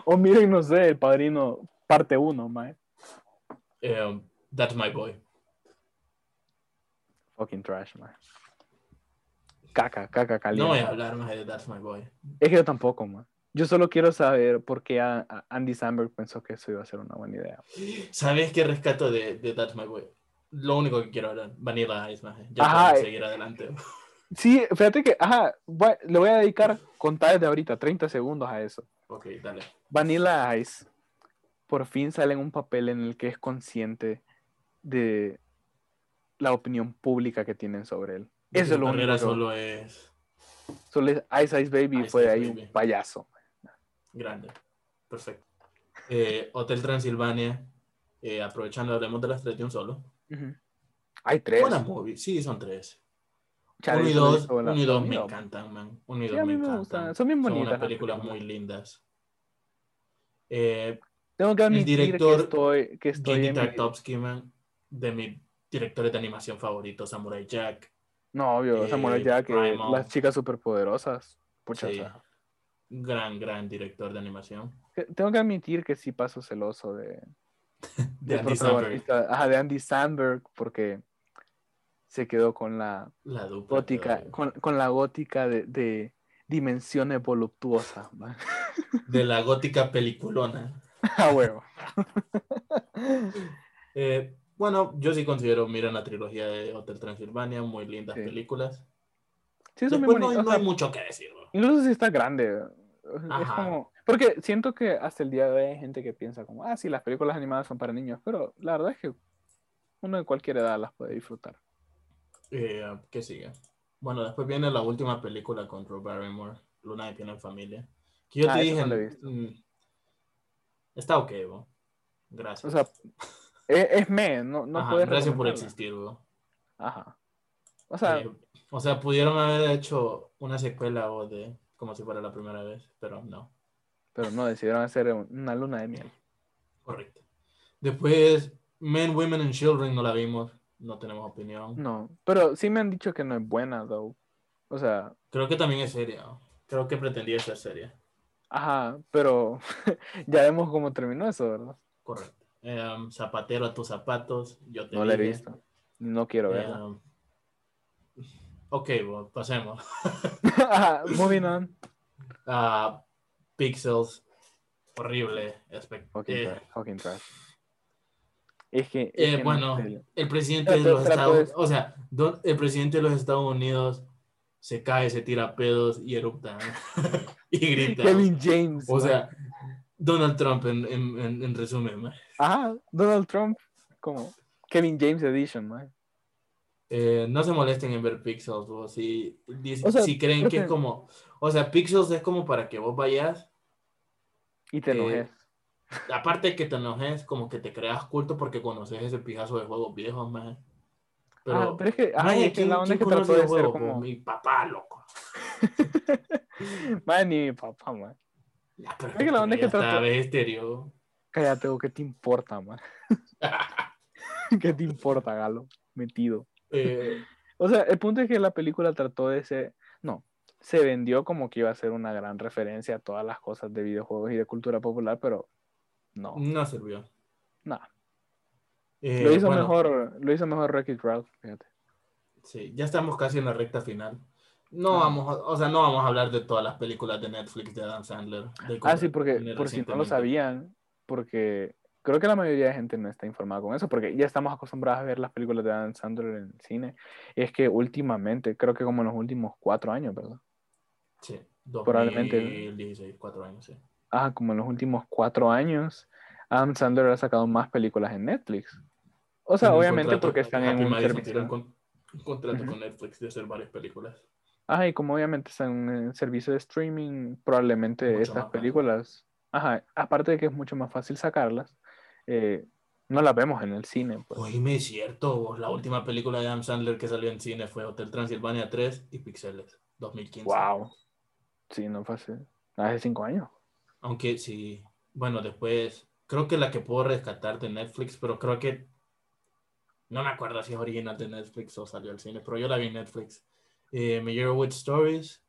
o miren, no sé, El Padrino parte 1, man. Eh, um, that's my boy. Fucking trash, man. Caca, caca caliente. No voy a hablar más de That's My Boy. Es que yo tampoco, man. Yo solo quiero saber por qué a- a Andy Samberg pensó que eso iba a ser una buena idea. ¿Sabes qué rescato de, de That's My Boy? Lo único que quiero hablar, Vanilla Ice, man. Ya Ajá, eh. seguir adelante. Sí, fíjate que, ajá, voy- le voy a dedicar, contar desde ahorita, 30 segundos a eso. Ok, dale. Vanilla Ice por fin sale en un papel en el que es consciente de la opinión pública que tienen sobre él. De Eso es lo único. solo es solo es Ice Ice Baby Ice fue Ice ahí Baby. un payaso. grande. Perfecto. Eh, Hotel Transilvania. eh, aprovechando, hablemos de las tres de un solo. Ujú. Hay tres. Buenas movies. Sí, son tres. Chale, uno y solo he dos, visto la- uno y dos me uno. encantan, man. Uno y Sí, dos a mí me me encantan. Son bien bonitas unas las películas muy lindas. Eh, Tengo que admitir director, que estoy, que estoy en mi- Tartovsky, man, de mis directores de animación favoritos, Samurai Jack. No, obvio, eh, Samuel Jack, Primal. las chicas superpoderosas. Pucha, Sí. Gran, gran director de animación. tengo que admitir que sí paso celoso de, <laughs> De del Andy Samberg. ajá, de Andy Samberg, porque se quedó con la La dupla. gótica, con, con la gótica de, de dimensiones voluptuosas. <laughs> De la gótica peliculona. Ah, huevo. <laughs> Eh, bueno, yo sí considero, miren la trilogía de Hotel Transilvania, muy lindas Sí. películas. Sí, son Después no, hay- no mucho que decir. bro. Incluso si está grande. Es Ajá. como. Porque siento que hasta el día de hoy hay gente que piensa como, ah, sí, las películas animadas son para niños, pero la verdad es que uno de cualquier edad las puede disfrutar. Eh, ¿Qué sigue? Bueno, después viene la última película con Drew Barrymore, Luna de Piel en Familia. Que yo Ah, te esa dije, no la he visto. mm, está ok, bro. Gracias. O sea, es, es me, no, no Ajá, gracias por existir, bro. Ajá. O sea, Eh, o sea, pudieron haber hecho una secuela o de como si fuera la primera vez, pero no. pero no, decidieron hacer un- una luna de miel. Correcto. Después, Men, Women and Children no la vimos, no tenemos opinión. No, pero sí me han dicho que no es buena, though. O sea, Creo que también es seria. Creo que pretendía ser seria. ajá, pero <laughs> ya vemos cómo terminó eso, ¿verdad? Correcto. Eh, um, zapatero a tus zapatos, yo te No la he visto. No quiero Eh, verla. um, ok, bueno, pasemos. <laughs> Moving on. Ah, Pixels, horrible. Fucking eh, fucking trash. Es que. es Eh, que bueno, el presidente de los Estados o sea, don- el presidente de los Estados Unidos se cae, se tira pedos y erupta. <laughs> y grita. Kevin James. O man. sea, Donald Trump en, en, en, en resumen, man. Ajá, Donald Trump, como Kevin James Edition, man. Eh, no se molesten en ver Pixels, o si, dic- O sea, si creen que es como, o sea, Pixels es como para que vos vayas, Y te Eh, enojes. Aparte de que te enojes, como que te creas culto porque conoces ese pijazo de juegos viejos, man. Pero, Ah, pero es que, ajá, man, y es que ¿quién- la onda es que trató de ser juegos? como. Mi papá, loco. <laughs> Man, ni mi papá, man. Pero Es que la onda es que trató- estéreo. Cállate, ¿qué te importa, man? <laughs> ¿Qué te importa, Galo? Metido. Eh, O sea, el punto es que la película trató de ser. No, se vendió como que iba a ser una gran referencia a todas las cosas de videojuegos y de cultura popular, pero no, no sirvió. nada. Eh, Lo hizo bueno, mejor, lo hizo mejor Wreck-It Ralph, fíjate. Sí, ya estamos casi en la recta final. No Ah. vamos, a- o sea, no vamos a hablar de todas las películas de Netflix de Adam Sandler. de Ah, sí, porque que por si no lo sabían, porque creo que la mayoría de gente no está informada con eso, porque ya estamos acostumbrados a ver las películas de Adam Sandler en el cine. Y es que últimamente, creo que como en los últimos cuatro años, ¿verdad? Sí, Probablemente. 2016, cuatro años, sí. Ah, como en los últimos cuatro años, Adam Sandler ha sacado más películas en Netflix. O sea, obviamente contrato- porque están en un servicio. con- un contrato Ujú. con Netflix de hacer varias películas. Ajá, y como obviamente están en servicio de streaming, probablemente Mucho estas películas, ajá, aparte de que es mucho más fácil sacarlas, eh, no las vemos en el cine. Pues. Oíme, es cierto, la última película de Adam Sandler que salió en cine fue Hotel Transilvania 3 y Pixeles, 2015. Wow. Sí, no fue hace, hace cinco años. Aunque sí, bueno, después, creo que la que puedo rescatar de Netflix, pero creo que, no me acuerdo si es original de Netflix o salió al cine, pero yo la vi en Netflix. Eh, Meyerowitz Stories,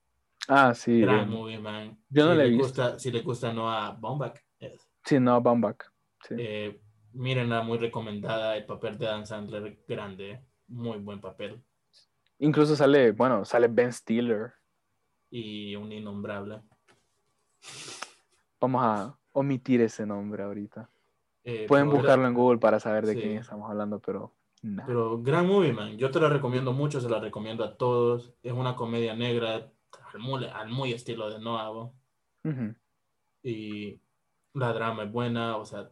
Ah, sí. gran movie, man. yo no si he le visto. gusta, Si le gusta Noah Baumbach, es. Sí, no, Baumbach. Sí. Eh, mírenla, muy recomendada. El papel de Dan Sandler, grande, muy buen papel. Incluso sale, bueno, sale Ben Stiller. Y un innombrable. Vamos a omitir ese nombre ahorita. Eh, Pueden buscarlo en Google para saber de Sí. quién estamos hablando, pero. Pero gran movie, man. Yo te la recomiendo mucho, se la recomiendo a todos. Es una comedia negra, al muy, al muy estilo de Noah. ¿no? Ujú. Y la drama es buena, o sea,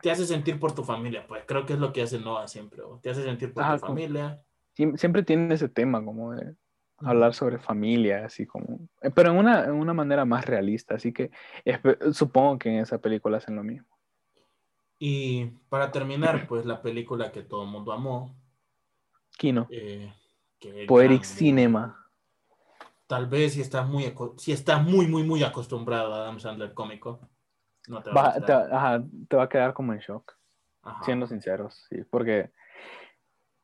te hace sentir por tu familia, pues creo que es lo que hace Noah siempre. Te hace sentir por tu como- familia. Siem- Siempre tienen ese tema como de hablar sobre familia, así como, eh, pero en una, en una manera más realista, así que supongo que en esa película hacen lo mismo. Y para terminar, <clears throat> pues la película que todo el mundo amó, Kino, eh, que Poetic gran- Cinema. Tal vez si estás muy, si estás muy, muy, muy acostumbrado a Adam Sandler cómico, no te va a te, ajá, te va a quedar como en shock, Ajá. siendo sinceros, sí, porque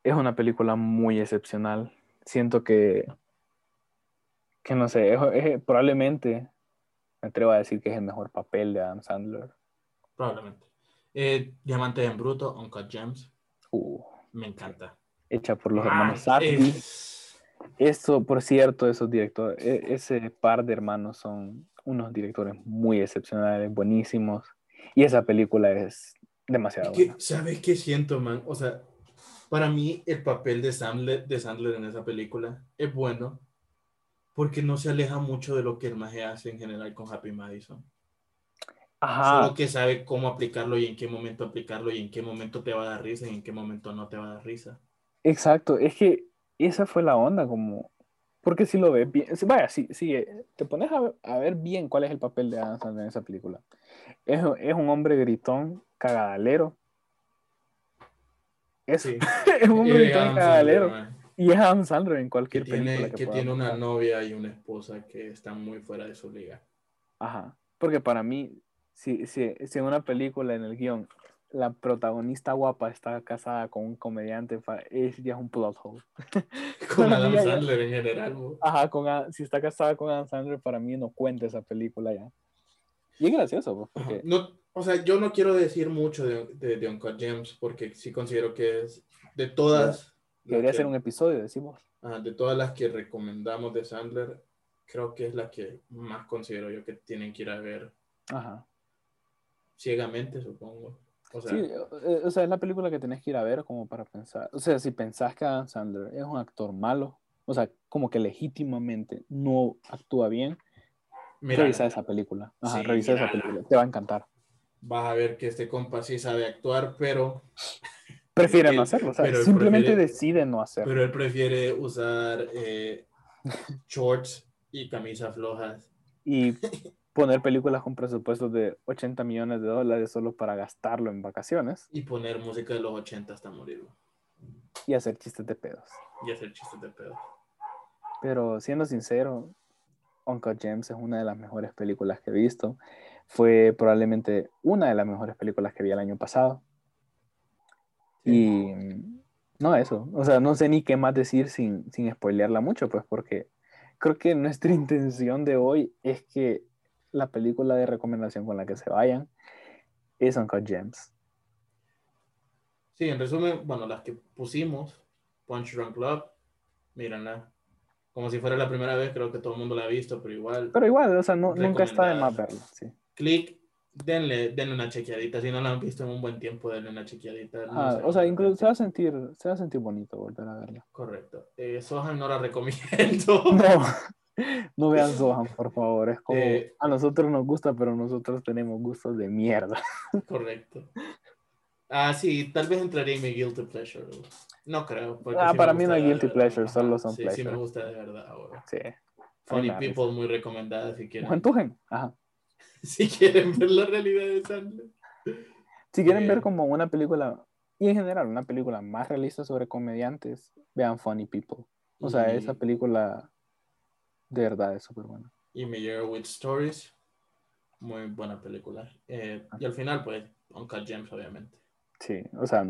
es una película muy excepcional. Siento que, que no sé, es, <laughs> es- probablemente me atrevo a decir que es el mejor papel de Adam Sandler. Probablemente. Eh, Diamantes en Bruto, Uncut Gems, Uh, me encanta. hecha por los Man, hermanos Safdie. es- Eso, por cierto, esos directores, e- ese par de hermanos son unos directores muy excepcionales, buenísimos. Y esa película es demasiado es que, buena. ¿Sabes qué siento, man? O sea, para mí el papel de Sandler, de Sandler en esa película es bueno porque no se aleja mucho de lo que el maje hace en general con Happy Madison. Ajá, Solo que sabe cómo aplicarlo y en qué momento aplicarlo y en qué momento te va a dar risa y en qué momento no te va a dar risa. exacto. Es que esa fue la onda, como. Porque si lo ves bien. Vaya, si, si eh, te pones a ver, a ver bien cuál es el papel de Adam Sandler en esa película. Es, es un hombre gritón, cagadalero. Es, Sí. <laughs> es un hombre gritón, cagadalero. Man. Y es Adam Sandler en que cualquier película tiene, que, que tiene una novia y una esposa que están muy fuera de su liga. Ajá. Porque para mí, si, si, si en una película, en el guion, la protagonista guapa está casada con un comediante, es ya es un plot hole. <laughs> Con Adam Sandler en general. Ajá, con, si está casada con Adam Sandler, para mí no cuenta esa película ya. Y es gracioso, pues, porque No, o sea, yo no quiero decir mucho de, de, de Uncut Gems porque sí considero que es de todas. Debería que- ser un episodio, decimos. ajá, de todas las que recomendamos de Sandler, creo que es la que más considero yo que tienen que ir a ver Ajá. ciegamente, supongo. O sea, Sí, eh, o sea, es la película que tenés que ir a ver como para pensar. O sea, si pensás que Adam Sandler es un actor malo, o sea, como que legítimamente no actúa bien, Mira, Revisa esa película. Ajá, Sí, revisa esa película. Te va a encantar. vas a ver que este compa sí sabe actuar, pero, Prefiere Él- no hacerlo. simplemente prefiere- decide no hacerlo. pero él prefiere usar eh, shorts y camisas flojas. Y <laughs> poner películas con presupuestos de 80 millones de dólares solo para gastarlo en vacaciones Y poner música de los 80 hasta morir. y hacer chistes de pedos. Y hacer chistes de pedo. Pero siendo sincero, Uncle James es una de las mejores películas que he visto. Fue probablemente una de las mejores películas que vi el año pasado. Y no eso, o sea, no sé ni qué más decir sin, sin spoilearla mucho, pues porque creo que nuestra <laughs> intención de hoy es que la película de recomendación con la que se vayan es Uncle James. Sí, en resumen, bueno, las que pusimos, Punch Drunk Club, mírenla. Como si fuera la primera vez, creo que todo el mundo la ha visto, pero igual. Pero igual, o sea, no- nunca está de más verla, sí. Click, denle, denle una chequeadita. Si no la han visto en un buen tiempo, denle una chequeadita. No Ah, o sea, incluso se va a sentir, se va a sentir bonito volver a verla. Correcto. Eh, Sohan no la recomiendo. <laughs> No, <laughs> no vean Zohan, por favor. Es como Eh, a nosotros nos gusta, pero nosotros tenemos gustos de mierda. <laughs> Correcto. Ah, sí, tal vez entraría en mi guilty pleasure. No creo. Ah, sí para mí no hay guilty Ajá, solo son sí, Sí, me gusta de verdad ahora. Sí. Funny People, muy recomendada si quieren. Juan Tujen, ajá. <laughs> Si quieren ver la realidad de Sandler. Si quieren ver como una película, y en general una película más realista sobre comediantes, vean Funny People. O sea, Y- esa película de verdad es súper buena. y Meyerowitz Stories. Muy buena película. Eh, y al final, pues, Uncle James, obviamente. Sí, o sea,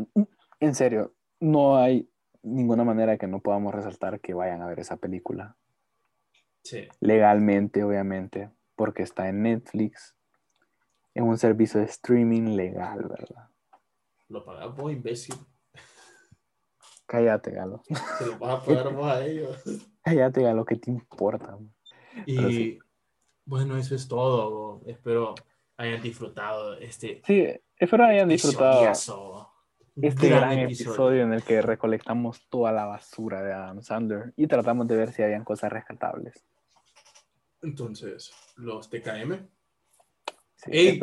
en serio, no hay ninguna manera que no podamos resaltar que vayan a ver esa película. Sí. Legalmente, obviamente, porque está en Netflix. Es un servicio de streaming legal, ¿verdad? Lo pagas vos, imbécil. Cállate, Galo. Se lo <laughs> vas a pagar vos a ellos. Cállate, Galo, ¿qué te importa? Y sí. bueno, eso es todo. Espero hayan disfrutado este Sí, espero hayan disfrutado este gran episodio en el que recolectamos toda la basura de Adam Sandler y tratamos de ver si habían cosas rescatables. Entonces, los TKM, Sí, Ey,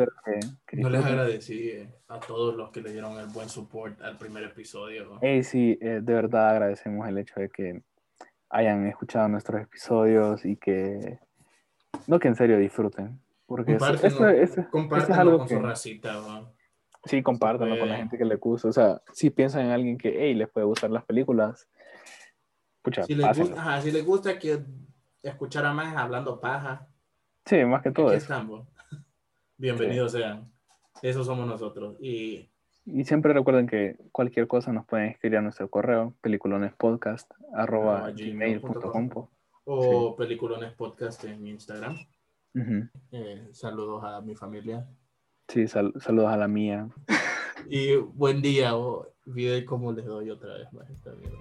que, no les agradecí eh, a todos los que le dieron el buen support al primer episodio. Ey, sí, eh, de verdad agradecemos el hecho de que hayan escuchado nuestros episodios y que, no que en serio disfruten, porque eso, eso- Compártenlo, eso- eso es algo con que, su racita. ¿va? sí, compártanlo con la puede. gente que le gusta, o sea, si piensan en alguien que, hey, les puede gustar las películas, pucha, Si les, gusta, ajá, si les gusta que escuchar a más hablando paja, Sí, más que todo aquí eso. estamos. <laughs> Bienvenidos sean. Eso somos nosotros. Y Y siempre recuerden que cualquier cosa nos pueden escribir a nuestro correo, peliculonespodcast, arroba Arroba gmail.com. o Peliculones Podcast en Instagram. Eh, saludos a mi familia. Sí, sal- saludos a la mía. Y buen día. O, olvidé cómo les doy otra vez más esta mierda.